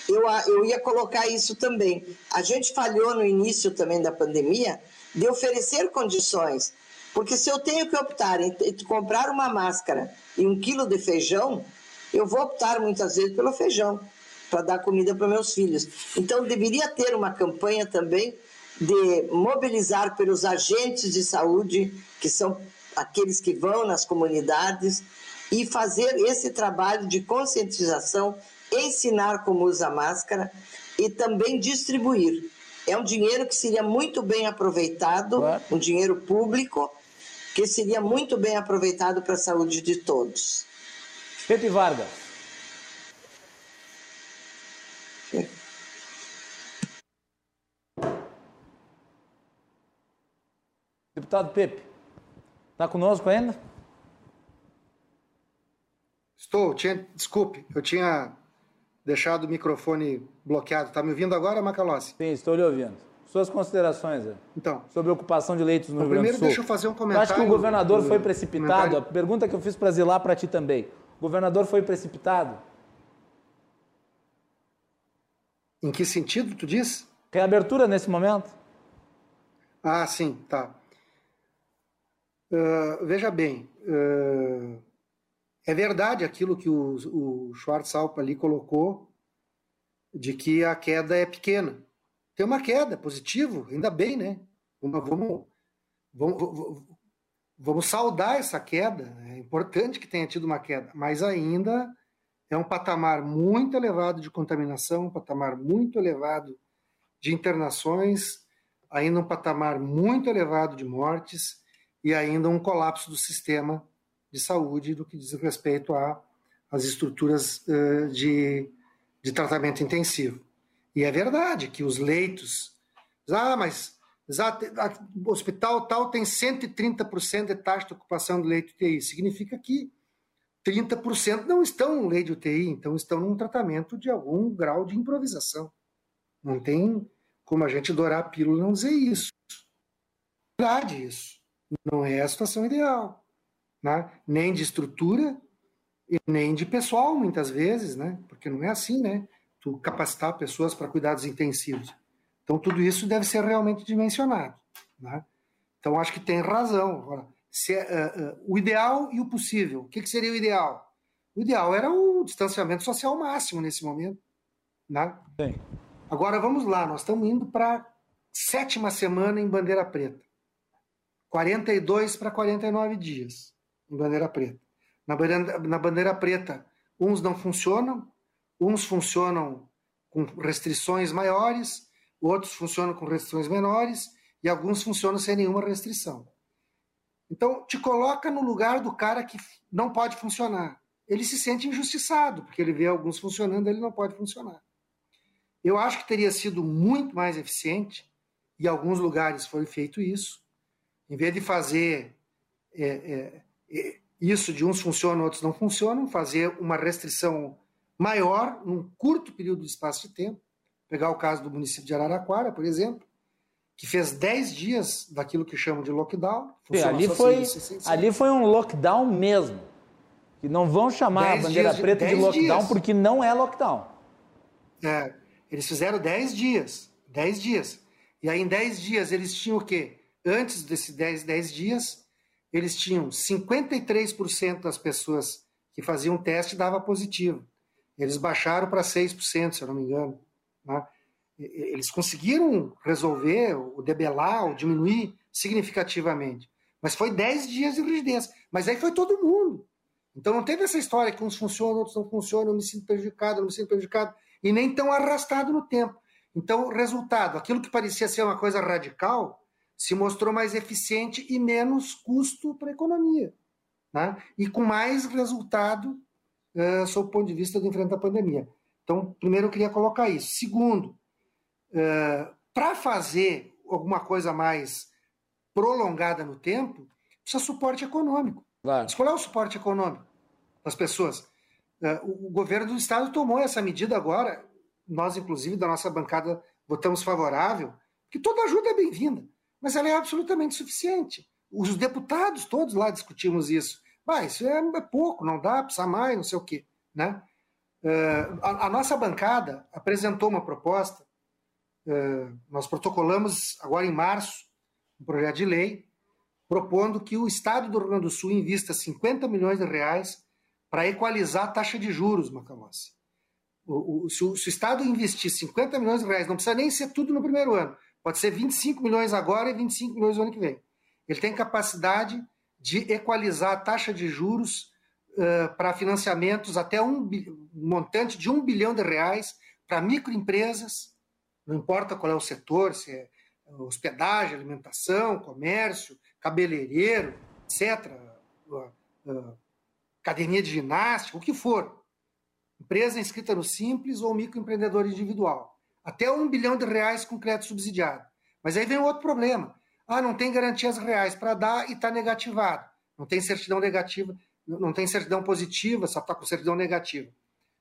eu, eu ia colocar isso também. A gente falhou no início também da pandemia de oferecer condições. Porque se eu tenho que optar em comprar uma máscara e um quilo de feijão, eu vou optar muitas vezes pelo feijão para dar comida para meus filhos. Então deveria ter uma campanha também de mobilizar pelos agentes de saúde, que são aqueles que vão nas comunidades, e fazer esse trabalho de conscientização ensinar como usa máscara e também distribuir. É um dinheiro que seria muito bem aproveitado, claro. um dinheiro público, que seria muito bem aproveitado para a saúde de todos. Pepe Vargas. Deputado Pepe, está conosco ainda? Estou, tinha, desculpe, eu tinha deixado o microfone bloqueado. Está me ouvindo agora, Macalossi? Sim, estou lhe ouvindo. Suas considerações Zé? então, sobre a ocupação de leitos no Rio Grande do Sul. Primeiro, deixa eu fazer um comentário. acho que o governador foi precipitado? A pergunta que eu fiz para Zilar para ti também. O governador foi precipitado? Em que sentido tu diz? Reabertura nesse momento? Ah, sim, tá. Uh, veja bem, uh, é verdade aquilo que o, o ali colocou, de que a queda é pequena. Tem uma queda, positivo, ainda bem, né? Vamos, vamos, vamos, vamos saudar essa queda. É importante que tenha tido uma queda, mas ainda é um patamar muito elevado de contaminação, um patamar muito elevado de internações, ainda um patamar muito elevado de mortes e ainda um colapso do sistema de saúde do que diz respeito às estruturas uh, de, de tratamento intensivo. E é verdade que os leitos. Ah, mas o hospital tal tem 130% de taxa de ocupação do leito UTI. Significa que 30% não estão no leito UTI, então estão num tratamento de algum grau de improvisação. Não tem como a gente dourar a pílula não dizer isso. É verdade isso. Não é a situação ideal né? nem de estrutura e nem de pessoal, muitas vezes, né? porque não é assim, né? Tu capacitar pessoas para cuidados intensivos. Então, tudo isso deve ser realmente dimensionado. Né? Então, acho que tem razão. Agora, se, uh, uh, o ideal e o possível. O que, que, seria o ideal? O ideal era o distanciamento social máximo nesse momento. Né? Sim. Agora, vamos lá. Nós estamos indo para sétima semana em bandeira preta. 42 para 49 dias bandeira preta. Na bandeira, na bandeira preta, uns não funcionam, uns funcionam com restrições maiores, outros funcionam com restrições menores e alguns funcionam sem nenhuma restrição. Então, te coloca no lugar do cara que não pode funcionar. Ele se sente injustiçado, porque ele vê alguns funcionando, ele não pode funcionar. Eu acho que teria sido muito mais eficiente, e em alguns lugares foi feito isso, em vez de fazer é, é, isso de uns funcionam, outros não funcionam, fazer uma restrição maior num curto período de espaço de tempo. Pegar o caso do município de Araraquara, por exemplo, que fez 10 dias daquilo que chamam de lockdown. ali, foi, ali foi um lockdown mesmo. Que não vão chamar a bandeira de, preta de lockdown dias. porque não é lockdown. É, Eles fizeram 10 dias. 10 dias. E aí, em 10 dias, eles tinham o quê? Antes desses 10, 10 dias, eles tinham 53% das pessoas que faziam teste dava positivo. Eles baixaram para 6%, se eu não me engano. Né? Eles conseguiram resolver, ou debelar, ou diminuir significativamente. Mas foi 10 dias de rigidez. Mas aí foi todo mundo. Então não teve essa história que uns funcionam, outros não funcionam, eu me sinto prejudicado, eu me sinto prejudicado, e nem tão arrastado no tempo. Então, resultado, aquilo que parecia ser uma coisa radical se mostrou mais eficiente e menos custo para a economia. Né? E com mais resultado uh, sob o ponto de vista do enfrentamento à pandemia. Então, primeiro eu queria colocar isso. Segundo, uh, para fazer alguma coisa mais prolongada no tempo, precisa suporte econômico. Claro. Qual é o suporte econômico das pessoas? Uh, o governo do estado tomou essa medida agora, nós, inclusive, da nossa bancada, votamos favorável, que toda ajuda é bem-vinda, mas ela é absolutamente suficiente. Os deputados todos lá discutimos isso. Ah, isso é, é pouco, não dá, precisa mais, não sei o quê. Né? Uh, a, a, nossa bancada apresentou uma proposta, uh, nós protocolamos agora em março um projeto de lei propondo que o Estado do Rio Grande do Sul invista 50 milhões de reais para equalizar a taxa de juros, Macalossi. O, o, se, o, se, o, Estado investir 50 milhões de reais, não precisa nem ser tudo no primeiro ano, pode ser 25 milhões agora e 25 milhões no ano que vem. Ele tem capacidade de equalizar a taxa de juros uh, para financiamentos até um, montante de um bilhão de reais para microempresas, não importa qual é o setor, se é hospedagem, alimentação, comércio, cabeleireiro, etc., uh, uh, academia de ginástica, o que for empresa inscrita no Simples ou microempreendedor individual. Até um bilhão de reais com crédito subsidiado. Mas aí vem outro problema. Ah, não tem garantias reais para dar e está negativado. Não tem certidão negativa, não tem certidão positiva, só está com certidão negativa.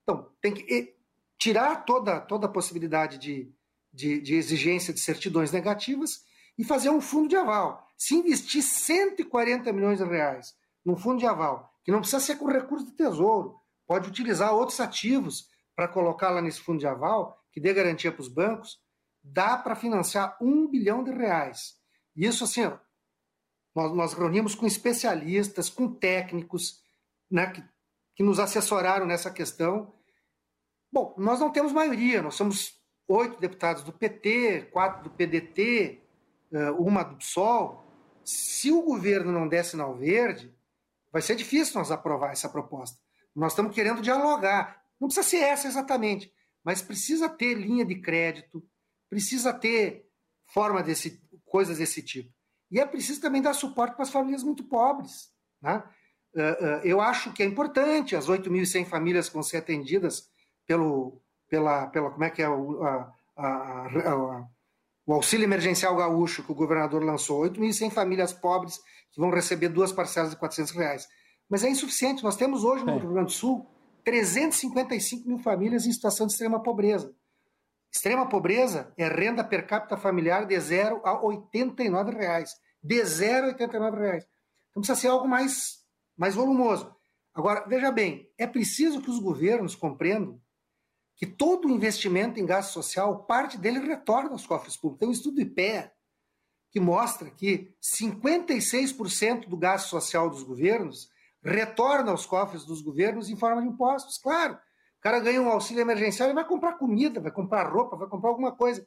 Então, tem que tirar toda, toda a possibilidade de, de, de exigência de certidões negativas e fazer um fundo de aval. Se investir 140 milhões de reais num fundo de aval, que não precisa ser com recurso do Tesouro, pode utilizar outros ativos para colocar lá nesse fundo de aval, que dê garantia para os bancos, dá para financiar um bilhão de reais. Isso assim, ó, nós, nós reunimos com especialistas, com técnicos, né, que, que nos assessoraram nessa questão. Bom, nós não temos maioria, nós somos oito deputados do PT, quatro do PDT, eh, uma do PSOL. Se o governo não der sinal verde, vai ser difícil nós aprovar essa proposta. Nós estamos querendo dialogar. Não precisa ser essa exatamente, mas precisa ter linha de crédito, precisa ter forma desse coisas desse tipo. E é preciso também dar suporte para as famílias muito pobres. Né? Uh, uh, eu acho que é importante as 8.100 famílias que vão ser atendidas pelo, pela, pela como é que é o, a, a, a, o auxílio emergencial gaúcho que o governador lançou, 8.100 famílias pobres que vão receber duas parcelas de 400 reais. Mas é insuficiente. Nós temos hoje no é. Rio Grande do Sul 355 mil famílias em situação de extrema pobreza. Extrema pobreza é renda per capita familiar de 0 a 89 reais. De 0 a 89 reais. Então precisa ser algo mais, mais volumoso. Agora, veja bem, é preciso que os governos compreendam que todo investimento em gasto social, parte dele retorna aos cofres públicos. Tem um estudo do IPE que mostra que 56% do gasto social dos governos retorna aos cofres dos governos em forma de impostos, claro. O cara ganha um auxílio emergencial e vai comprar comida, vai comprar roupa, vai comprar alguma coisa.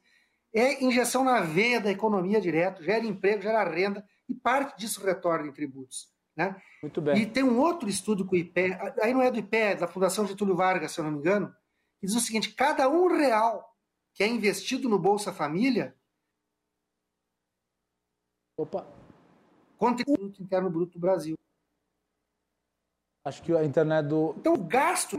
É injeção na veia da economia direto, gera emprego, gera renda e parte disso retorna em tributos. Né? Muito bem. E tem um outro estudo com o IPE, aí não é do IPE, é da Fundação Getúlio Vargas, se eu não me engano, que diz o seguinte: cada um real que é investido no Bolsa Família Opa. contribui o interno bruto do Brasil. Acho que a internet do. Então, o gasto,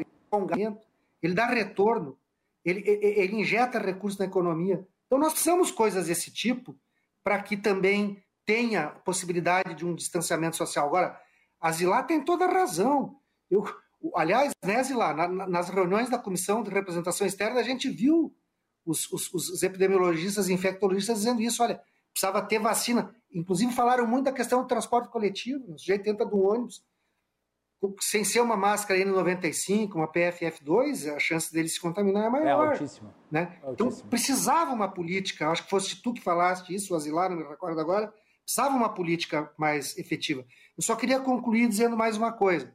ele dá retorno, ele, ele injeta recursos na economia. Então, nós precisamos coisas desse tipo para que também tenha possibilidade de um distanciamento social. Agora, a Zilá tem toda a razão. Eu, aliás, né, Zilá, na, nas reuniões da Comissão de Representação Externa, a gente viu os, os, os epidemiologistas e infectologistas dizendo isso. Olha, precisava ter vacina. Inclusive, falaram muito da questão do transporte coletivo. O sujeito entra do ônibus, sem ser uma máscara N95, uma PFF2, a chance dele se contaminar é maior. É altíssima. Né? É então, precisava uma política, acho que fosse tu que falaste isso, o Azilar, não me recordo agora, precisava uma política mais efetiva. Eu só queria concluir dizendo mais uma coisa.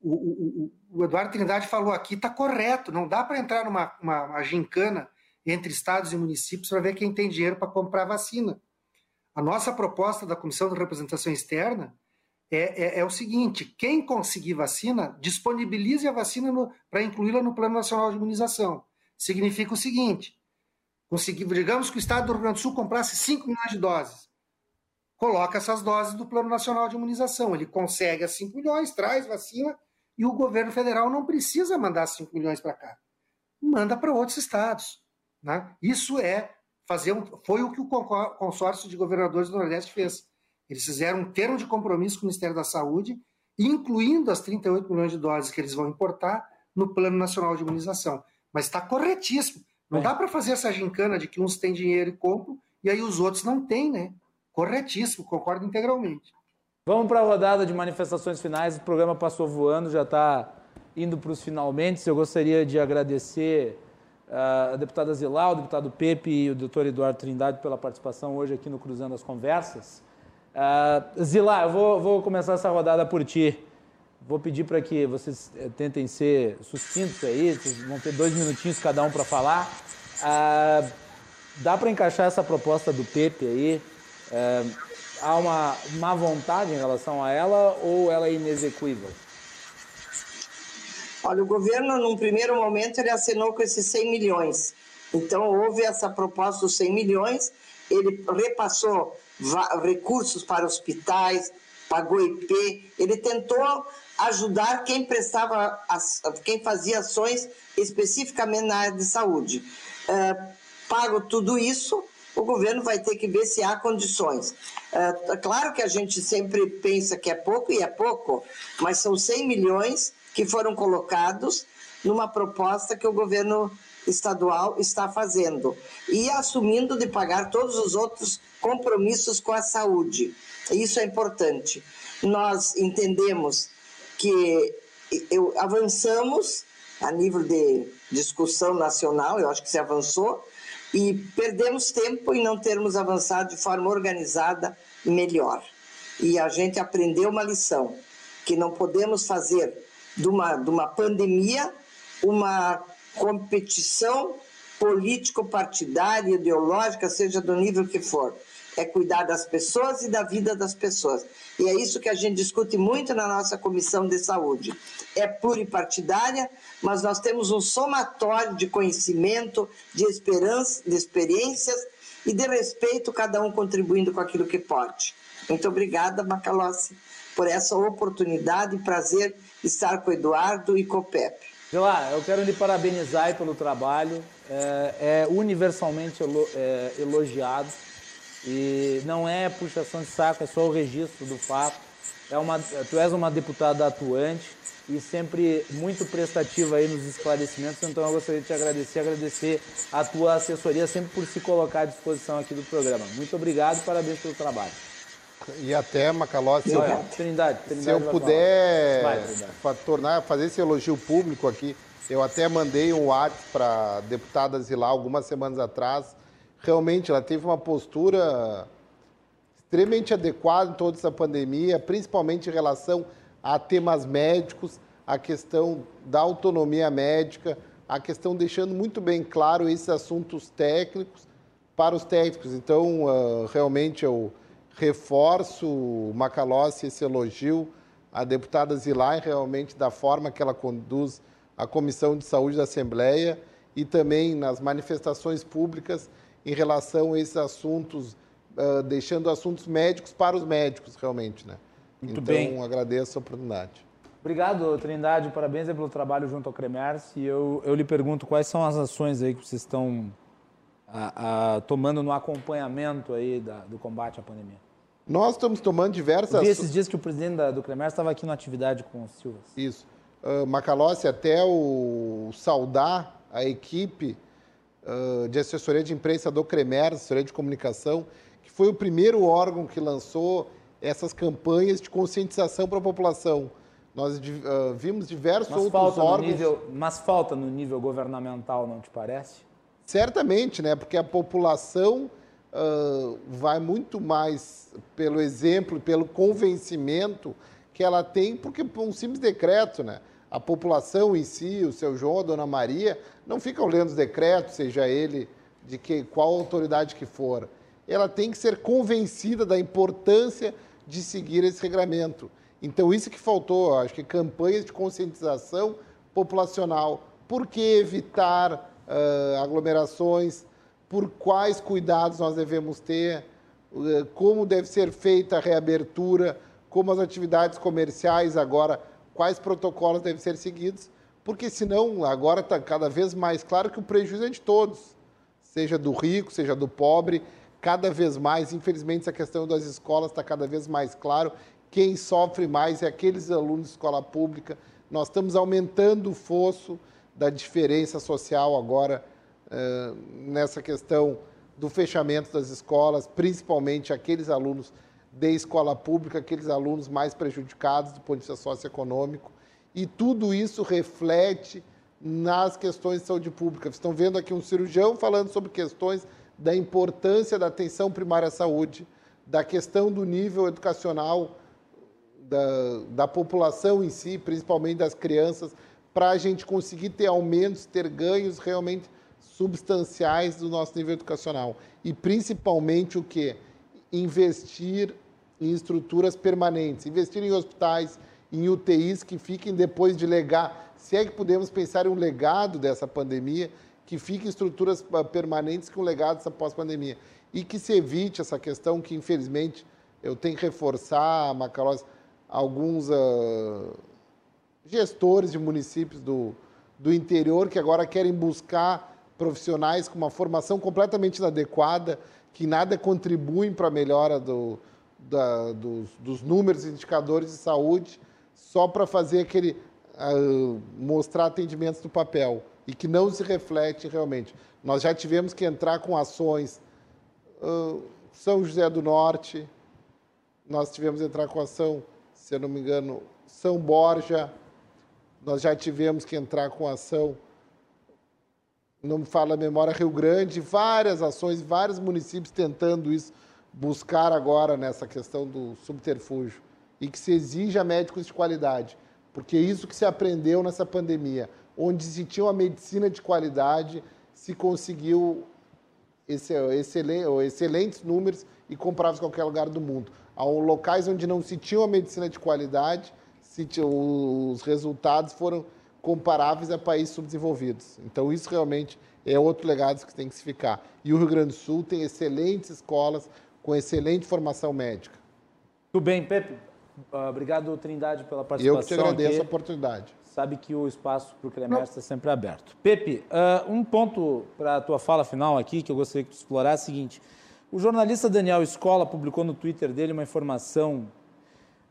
O, o, o Eduardo Trindade falou aqui, está correto, não dá para entrar numa uma, uma gincana entre estados e municípios para ver quem tem dinheiro para comprar vacina. A nossa proposta da Comissão de Representação Externa é, é, é o seguinte: quem conseguir vacina, disponibilize a vacina para incluí-la no Plano Nacional de Imunização. Significa o seguinte: conseguir, digamos que o Estado do Rio Grande do Sul comprasse 5 milhões de doses. Coloca essas doses do Plano Nacional de Imunização. Ele consegue as 5 milhões, traz vacina e o governo federal não precisa mandar 5 milhões para cá. Manda para outros estados. Né? Isso é fazer um, foi o que o consórcio de governadores do Nordeste fez. Eles fizeram um termo de compromisso com o Ministério da Saúde, incluindo as 38 milhões de doses que eles vão importar no Plano Nacional de Imunização. Mas está corretíssimo. Não é. dá para fazer essa gincana de que uns têm dinheiro e compram e aí os outros não têm, né? Corretíssimo, concordo integralmente. Vamos para a rodada de manifestações finais. O programa passou voando, já está indo para os finalmente. Eu gostaria de agradecer uh, a deputada Zilau, o deputado Pepe e o doutor Eduardo Trindade pela participação hoje aqui no Cruzando as Conversas. Uh, eu vou, vou, começar essa rodada por ti. Vou pedir para que vocês eh, tentem ser sucintos aí, vocês vão ter dois minutinhos cada um para falar. Uh, dá para encaixar essa proposta do Pepe aí? Uh, há uma má vontade em relação a ela ou ela é inexequível? Olha, o governo, num primeiro momento, ele assinou com esses 100 milhões. Então, houve essa proposta dos 100 milhões, ele repassou recursos para hospitais, pagou IP, ele tentou ajudar quem prestava, quem fazia ações especificamente na área de saúde. É, pago tudo isso, o governo vai ter que ver se há condições. É, claro que a gente sempre pensa que é pouco e é pouco, mas são 100 milhões que foram colocados numa proposta que o governo estadual está fazendo e assumindo de pagar todos os outros compromissos com a saúde. Isso é importante. Nós entendemos que eu, avançamos a nível de discussão nacional, eu acho que se avançou, e perdemos tempo em não termos avançado de forma organizada e melhor. E a gente aprendeu uma lição, que não podemos fazer de uma, de uma pandemia uma competição político-partidária, ideológica, seja do nível que for. É cuidar das pessoas e da vida das pessoas. E é isso que a gente discute muito na nossa Comissão de Saúde. É pluripartidária, mas nós temos um somatório de conhecimento, de esperança, de experiências e de respeito, cada um contribuindo com aquilo que pode. Muito obrigada, Macalossi, por essa oportunidade e prazer estar com o Eduardo e com o Pepe. Lá, eu quero lhe parabenizar pelo trabalho. É, é universalmente elo, é, elogiado. E não é puxação de saco, é só o registro do fato. É uma, tu és uma deputada atuante e sempre muito prestativa aí nos esclarecimentos. Então eu gostaria de te agradecer, agradecer a tua assessoria sempre por se colocar à disposição aqui do programa. Muito obrigado parabéns pelo trabalho. E até, Macalossi, se, eu, Trindade, Trindade se eu puder Vai, tornar, fazer esse elogio público aqui, eu até mandei um WhatsApp para a deputada Zilá algumas semanas atrás. Realmente, ela teve uma postura extremamente adequada em toda essa pandemia, principalmente em relação a temas médicos, a questão da autonomia médica, a questão deixando muito bem claro esses assuntos técnicos para os técnicos. Então, uh, realmente, eu reforço, Macalossi, esse elogio à deputada Zilai, realmente da forma que ela conduz a Comissão de Saúde da Assembleia e também nas manifestações públicas em relação a esses assuntos, uh, deixando assuntos médicos para os médicos, realmente. Né? Muito então, bem. agradeço a oportunidade. Obrigado, Trindade. Parabéns pelo trabalho junto ao Cremers. E eu, eu lhe pergunto quais são as ações aí que vocês estão a, a, tomando no acompanhamento aí da, do combate à pandemia. Nós estamos tomando diversas... Vi esses dias que o presidente da, do Cremer estava aqui na atividade com o Silva. Isso. Uh, Macalossi, até o saudar a equipe uh, de assessoria de imprensa do Cremer, assessoria de comunicação, que foi o primeiro órgão que lançou essas campanhas de conscientização para a população. Nós uh, vimos diversos mas outros falta órgãos. Nível, mas falta no nível governamental, não te parece? Certamente, né? Porque a população uh, vai muito mais pelo exemplo, pelo convencimento que ela tem, porque por um simples decreto, né? A população em si, o seu João, a dona Maria, não ficam lendo os decretos, seja ele de que qual autoridade que for. Ela tem que ser convencida da importância de seguir esse regramento. Então, isso que faltou, acho que campanhas de conscientização populacional. Por que evitar uh, aglomerações? Por quais cuidados nós devemos ter? Uh, como deve ser feita a reabertura? Como as atividades comerciais agora, quais protocolos devem ser seguidos? Porque senão, agora está cada vez mais claro que o prejuízo é de todos, seja do rico, seja do pobre, cada vez mais, infelizmente, essa questão das escolas está cada vez mais claro quem sofre mais é aqueles alunos de escola pública. Nós estamos aumentando o fosso da diferença social agora nessa questão do fechamento das escolas, principalmente aqueles alunos de escola pública, aqueles alunos mais prejudicados do ponto de vista socioeconômico. E tudo isso reflete nas questões de saúde pública. Vocês estão vendo aqui um cirurgião falando sobre questões da importância da atenção primária à saúde, da questão do nível educacional da, da população em si, principalmente das crianças, para a gente conseguir ter aumentos, ter ganhos realmente substanciais do nosso nível educacional. E principalmente o que? Investir em estruturas permanentes, investir em hospitais, em UTIs que fiquem depois de legar, se é que podemos pensar em um legado dessa pandemia, que fiquem estruturas ah, permanentes com legados após pandemia. E que se evite essa questão que, infelizmente, eu tenho que reforçar, Macalós, alguns uh, gestores de municípios do, do interior que agora querem buscar profissionais com uma formação completamente inadequada, que nada contribuem para a melhora do, da, dos, dos, números e indicadores de saúde, só para fazer aquele. Uh, mostrar atendimentos no papel e que não se reflete realmente. Nós já tivemos que entrar com ações. Uh, São José do Norte, nós tivemos que entrar com ação se eu não me engano, São Borja, nós já tivemos que entrar com ação, não me fala a memória, Rio Grande, várias ações, vários municípios tentando isso, buscar agora nessa questão do subterfúgio. E que se exija médicos de qualidade, porque é isso que se aprendeu nessa pandemia, onde se tinha uma medicina de qualidade, se conseguiu excelentes números e comprava em qualquer lugar do mundo. A locais onde não se tinha uma medicina de qualidade, os resultados foram comparáveis a países subdesenvolvidos. Então, isso realmente é outro legado que tem que se ficar. E o Rio Grande do Sul tem excelentes escolas com excelente formação médica. Tudo bem, Pepe. Ah, obrigado, Trindade, pela participação. Eu que te agradeço aqui. a oportunidade. Sabe que o espaço para o Cremer está sempre aberto. Pepe, uh, um ponto para a tua fala final aqui, que eu gostaria que tu explorasse, é o seguinte. O jornalista Daniel Escola publicou no Twitter dele uma informação,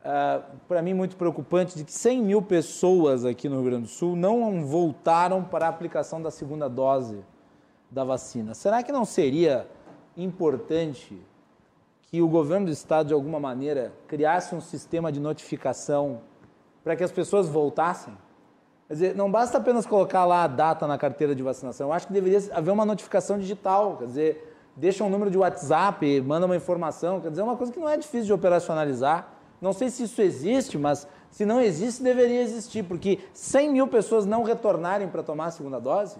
uh, para mim, muito preocupante, de que 100 mil pessoas aqui no Rio Grande do Sul não voltaram para a aplicação da segunda dose da vacina. Será que não seria importante que o governo do estado, de alguma maneira, criasse um sistema de notificação para que as pessoas voltassem? Quer dizer, não basta apenas colocar lá a data na carteira de vacinação. Eu acho que deveria haver uma notificação digital. Quer dizer, deixa um número de WhatsApp, manda uma informação, quer dizer, é uma coisa que não é difícil de operacionalizar. Não sei se isso existe, mas se não existe, deveria existir, porque 100 mil pessoas não retornarem para tomar a segunda dose?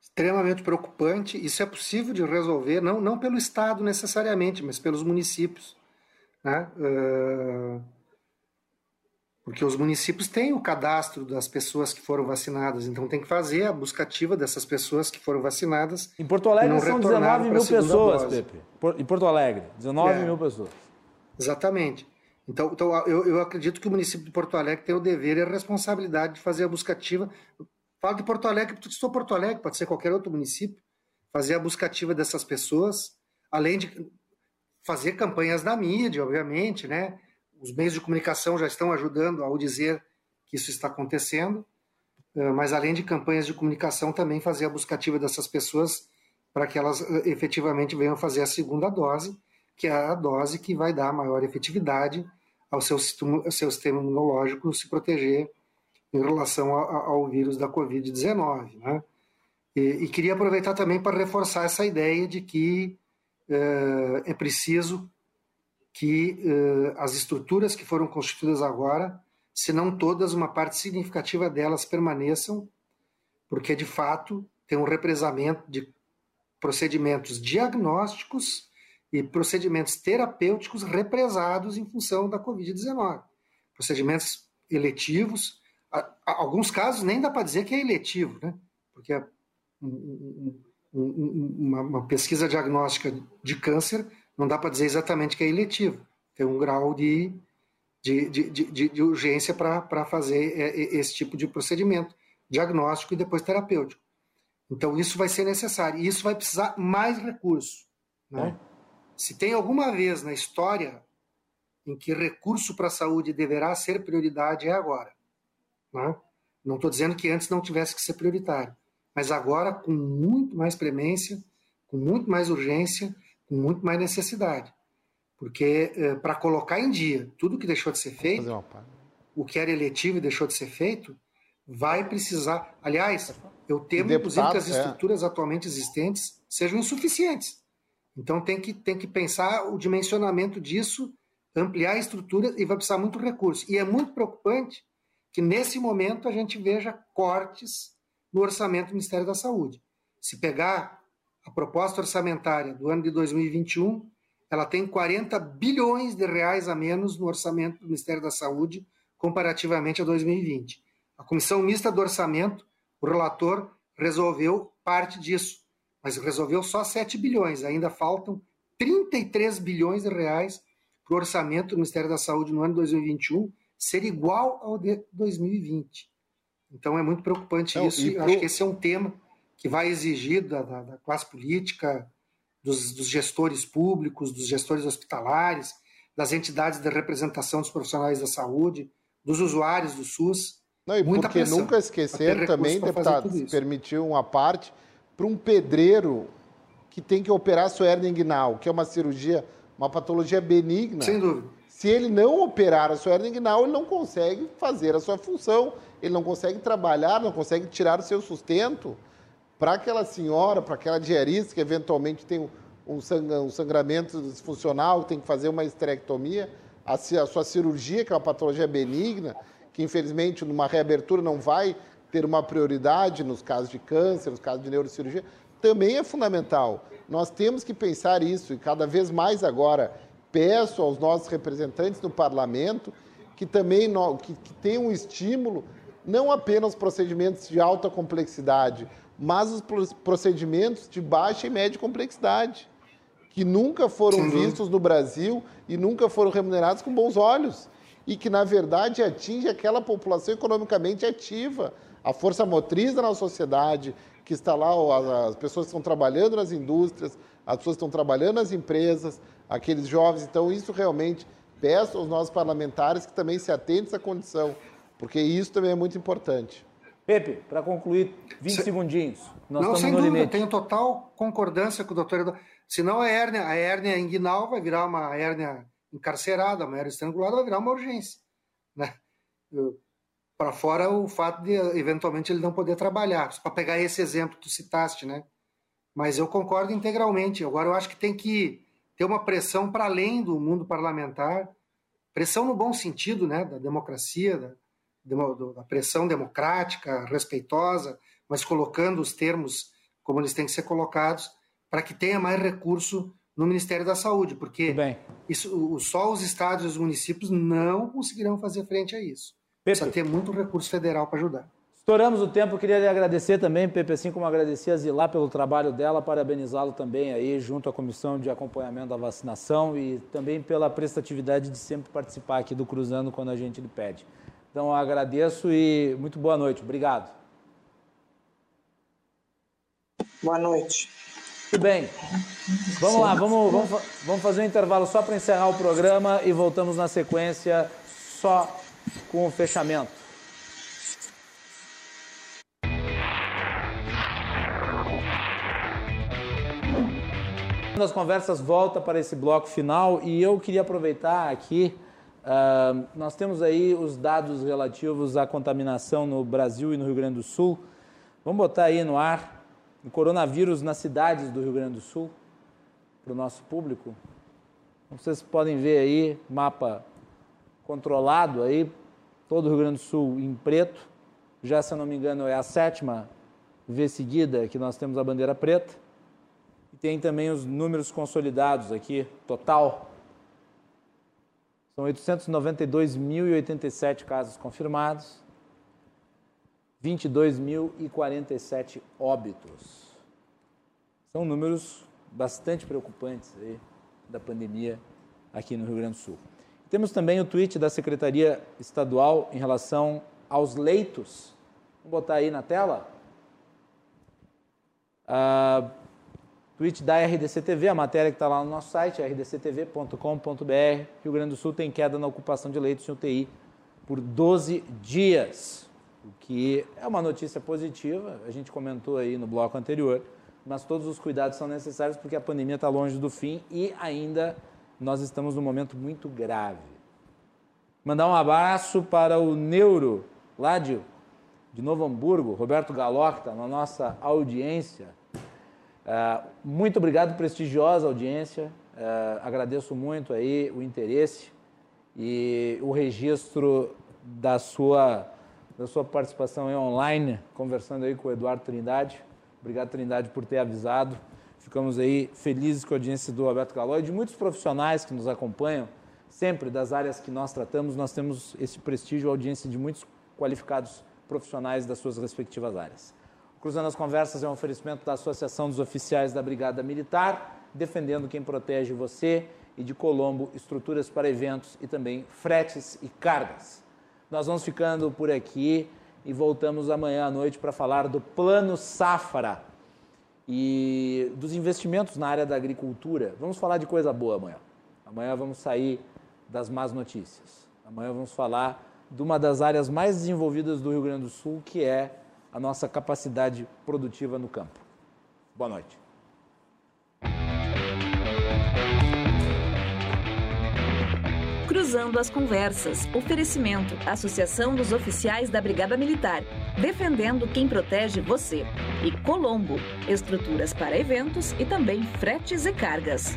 Extremamente preocupante. Isso é possível de resolver, não, não pelo Estado necessariamente, mas pelos municípios. Né? Uh porque os municípios têm o cadastro das pessoas que foram vacinadas, então tem que fazer a buscativa dessas pessoas que foram vacinadas. Em Porto Alegre são 19 mil pessoas, dose. Pepe. Em Porto Alegre, 19 é, mil pessoas. Exatamente. Então, então eu, eu, acredito que o município de Porto Alegre tem o dever e a responsabilidade de fazer a buscativa. Falo de Porto Alegre, porque estou Porto Alegre, pode ser qualquer outro município, fazer a buscativa dessas pessoas, além de fazer campanhas na mídia, obviamente, né? Os meios de comunicação já estão ajudando ao dizer que isso está acontecendo, eh, mas além de campanhas de comunicação, também fazer a buscativa dessas pessoas para que elas eh, efetivamente venham fazer a segunda dose, que é a dose que vai dar maior efetividade, ao seu, ao seu sistema imunológico se proteger em relação ao, vírus da Covid-19. Né? E, e, queria aproveitar também para reforçar essa ideia de que uh, é preciso que uh, as estruturas que foram constituídas agora, se não todas, uma parte significativa delas permaneçam, porque de fato tem um represamento de procedimentos diagnósticos e procedimentos terapêuticos represados em função da Covid-19. Procedimentos eletivos, alguns casos nem dá para dizer que é eletivo, né? porque é uma, pesquisa diagnóstica de câncer não dá para dizer exatamente que é eletivo. Tem um grau de, de, de, de, de urgência para fazer esse tipo de procedimento diagnóstico e depois terapêutico. Então, isso vai ser necessário. E isso vai precisar mais recursos. Né? É. Se tem alguma vez na história em que recurso para a saúde deverá ser prioridade, é agora. Né? Não estou dizendo que antes não tivesse que ser prioritário, mas agora com muito mais premência, com muito mais urgência, com muito mais necessidade. Porque eh, para colocar em dia tudo que deixou de ser feito, o que era eletivo e deixou de ser feito, vai precisar. Aliás, eu temo, inclusive, que as é. estruturas é. atualmente existentes sejam insuficientes. Então tem que, tem que pensar o dimensionamento disso, ampliar a estrutura e vai precisar muito recurso. E é muito preocupante que nesse momento a gente veja cortes no orçamento do Ministério da Saúde. Se pegar a proposta orçamentária do ano de 2021, ela tem 40 bilhões de reais a menos no orçamento do Ministério da Saúde comparativamente a 2020. A Comissão Mista do Orçamento, o relator resolveu parte disso, mas resolveu só 7 bilhões. Ainda faltam 33 bilhões de reais para o orçamento do Ministério da Saúde no ano 2021 ser igual ao de 2020. Então é muito preocupante Não, isso. E pro... Acho que esse é um tema que vai exigir da, da, da classe política, dos, dos, gestores públicos, dos gestores hospitalares, das entidades de representação dos profissionais da saúde, dos usuários do SUS. Não, e Muita porque nunca esquecer também, deputado, permitiu uma parte para um pedreiro que tem que operar sua hernia inguinal, que é uma cirurgia, uma patologia benigna. Sem dúvida. Se ele não operar a sua hernia inguinal, ele não consegue fazer a sua função, ele não consegue trabalhar, não consegue tirar o seu sustento. Para aquela senhora, para aquela diarista que eventualmente tem um, sangramento disfuncional, tem que fazer uma esterectomia, a, a sua cirurgia, que é uma patologia benigna, que infelizmente numa reabertura não vai ter uma prioridade nos casos de câncer, nos casos de neurocirurgia, também é fundamental. Nós temos que pensar isso e cada vez mais agora peço aos nossos representantes no parlamento que também que, que tenham um estímulo não apenas procedimentos de alta complexidade, mas os procedimentos de baixa e média complexidade, que nunca foram vistos no Brasil e nunca foram remunerados com bons olhos e que, na verdade, atinge aquela população economicamente ativa, a força motriz da nossa sociedade, que está lá, as pessoas que estão trabalhando nas indústrias, as pessoas que estão trabalhando nas empresas, aqueles jovens. Então, isso realmente peço aos nossos parlamentares que também se atentem a essa condição, porque isso também é muito importante. Pepe, para concluir, 20 se... segundinhos. Nós não, sem dúvida, limite. tenho total concordância com o doutor Eduardo. Se não a hérnia, a hérnia inguinal vai virar uma hérnia encarcerada, uma hérnia estrangulada vai virar uma urgência. Né? Para fora o fato de, eventualmente, ele não poder trabalhar. Para pegar esse exemplo que tu citaste, né? Mas eu concordo integralmente. Agora, eu acho que tem que ter uma pressão para além do mundo parlamentar, pressão no bom sentido, né? Da democracia, da, da pressão democrática, respeitosa, mas colocando os termos como eles têm que ser colocados, para que tenha mais recurso no Ministério da Saúde, porque isso, só os estados e os municípios não conseguirão fazer frente a isso. Pepe. Precisa ter muito recurso federal para ajudar. Estouramos o tempo, queria lhe agradecer também, Pepe, assim como agradeci a Zilá pelo trabalho dela, parabenizá-lo também aí junto à Comissão de Acompanhamento da Vacinação e também pela prestatividade de sempre participar aqui do Cruzando quando a gente lhe pede. Então, agradeço e muito boa noite. Obrigado. Boa noite. Tudo bem. Vamos lá, vamos, vamos, vamos fazer um intervalo só para encerrar o programa e voltamos na sequência só com o fechamento. as conversas volta para esse bloco final e eu queria aproveitar aqui Uh, nós temos aí os dados relativos à contaminação no Brasil e no Rio Grande do Sul. Vamos botar aí no ar o coronavírus nas cidades do Rio Grande do Sul para o nosso público. Vocês podem ver aí, mapa controlado aí, todo o Rio Grande do Sul em preto. Já, se eu não me engano, é a sétima vez seguida que nós temos a bandeira preta. E tem também os números consolidados aqui, total. São 892.087 casos confirmados, 22.047 óbitos. São números bastante preocupantes aí da pandemia aqui no Rio Grande do Sul. Temos também o tweet da Secretaria Estadual em relação aos leitos. Vamos botar aí na tela. Uh, tweet da RDC TV, a matéria que está lá no nosso site, rdctv.com.br. Rio Grande do Sul tem queda na ocupação de leitos em UTI por 12 dias, o que é uma notícia positiva. A gente comentou aí no bloco anterior, mas todos os cuidados são necessários porque a pandemia está longe do fim e ainda nós estamos num momento muito grave. Mandar um abraço para o Neuro, lá de, de Novo Hamburgo, Roberto Galó, que está na nossa audiência. Uh, muito obrigado, prestigiosa audiência. Uh, agradeço muito aí o interesse e o registro da sua, da sua participação online, conversando aí com o Eduardo Trindade. Obrigado, Trindade, por ter avisado. Ficamos aí felizes com a audiência do Alberto Galó e de muitos profissionais que nos acompanham, sempre das áreas que nós tratamos, nós temos esse prestígio, audiência de muitos qualificados profissionais das suas respectivas áreas. Cruzando as Conversas é um oferecimento da Associação dos Oficiais da Brigada Militar, defendendo quem protege você, e de Colombo, estruturas para eventos e também fretes e cargas. Nós vamos ficando por aqui e voltamos amanhã à noite para falar do Plano Safra e dos investimentos na área da agricultura. Vamos falar de coisa boa amanhã. Amanhã vamos sair das más notícias. Amanhã vamos falar de uma das áreas mais desenvolvidas do Rio Grande do Sul, que é a nossa capacidade produtiva no campo. Boa noite. Cruzando as Conversas. Oferecimento. Associação dos Oficiais da Brigada Militar. Defendendo quem protege você. E Colombo. Estruturas para eventos e também fretes e cargas.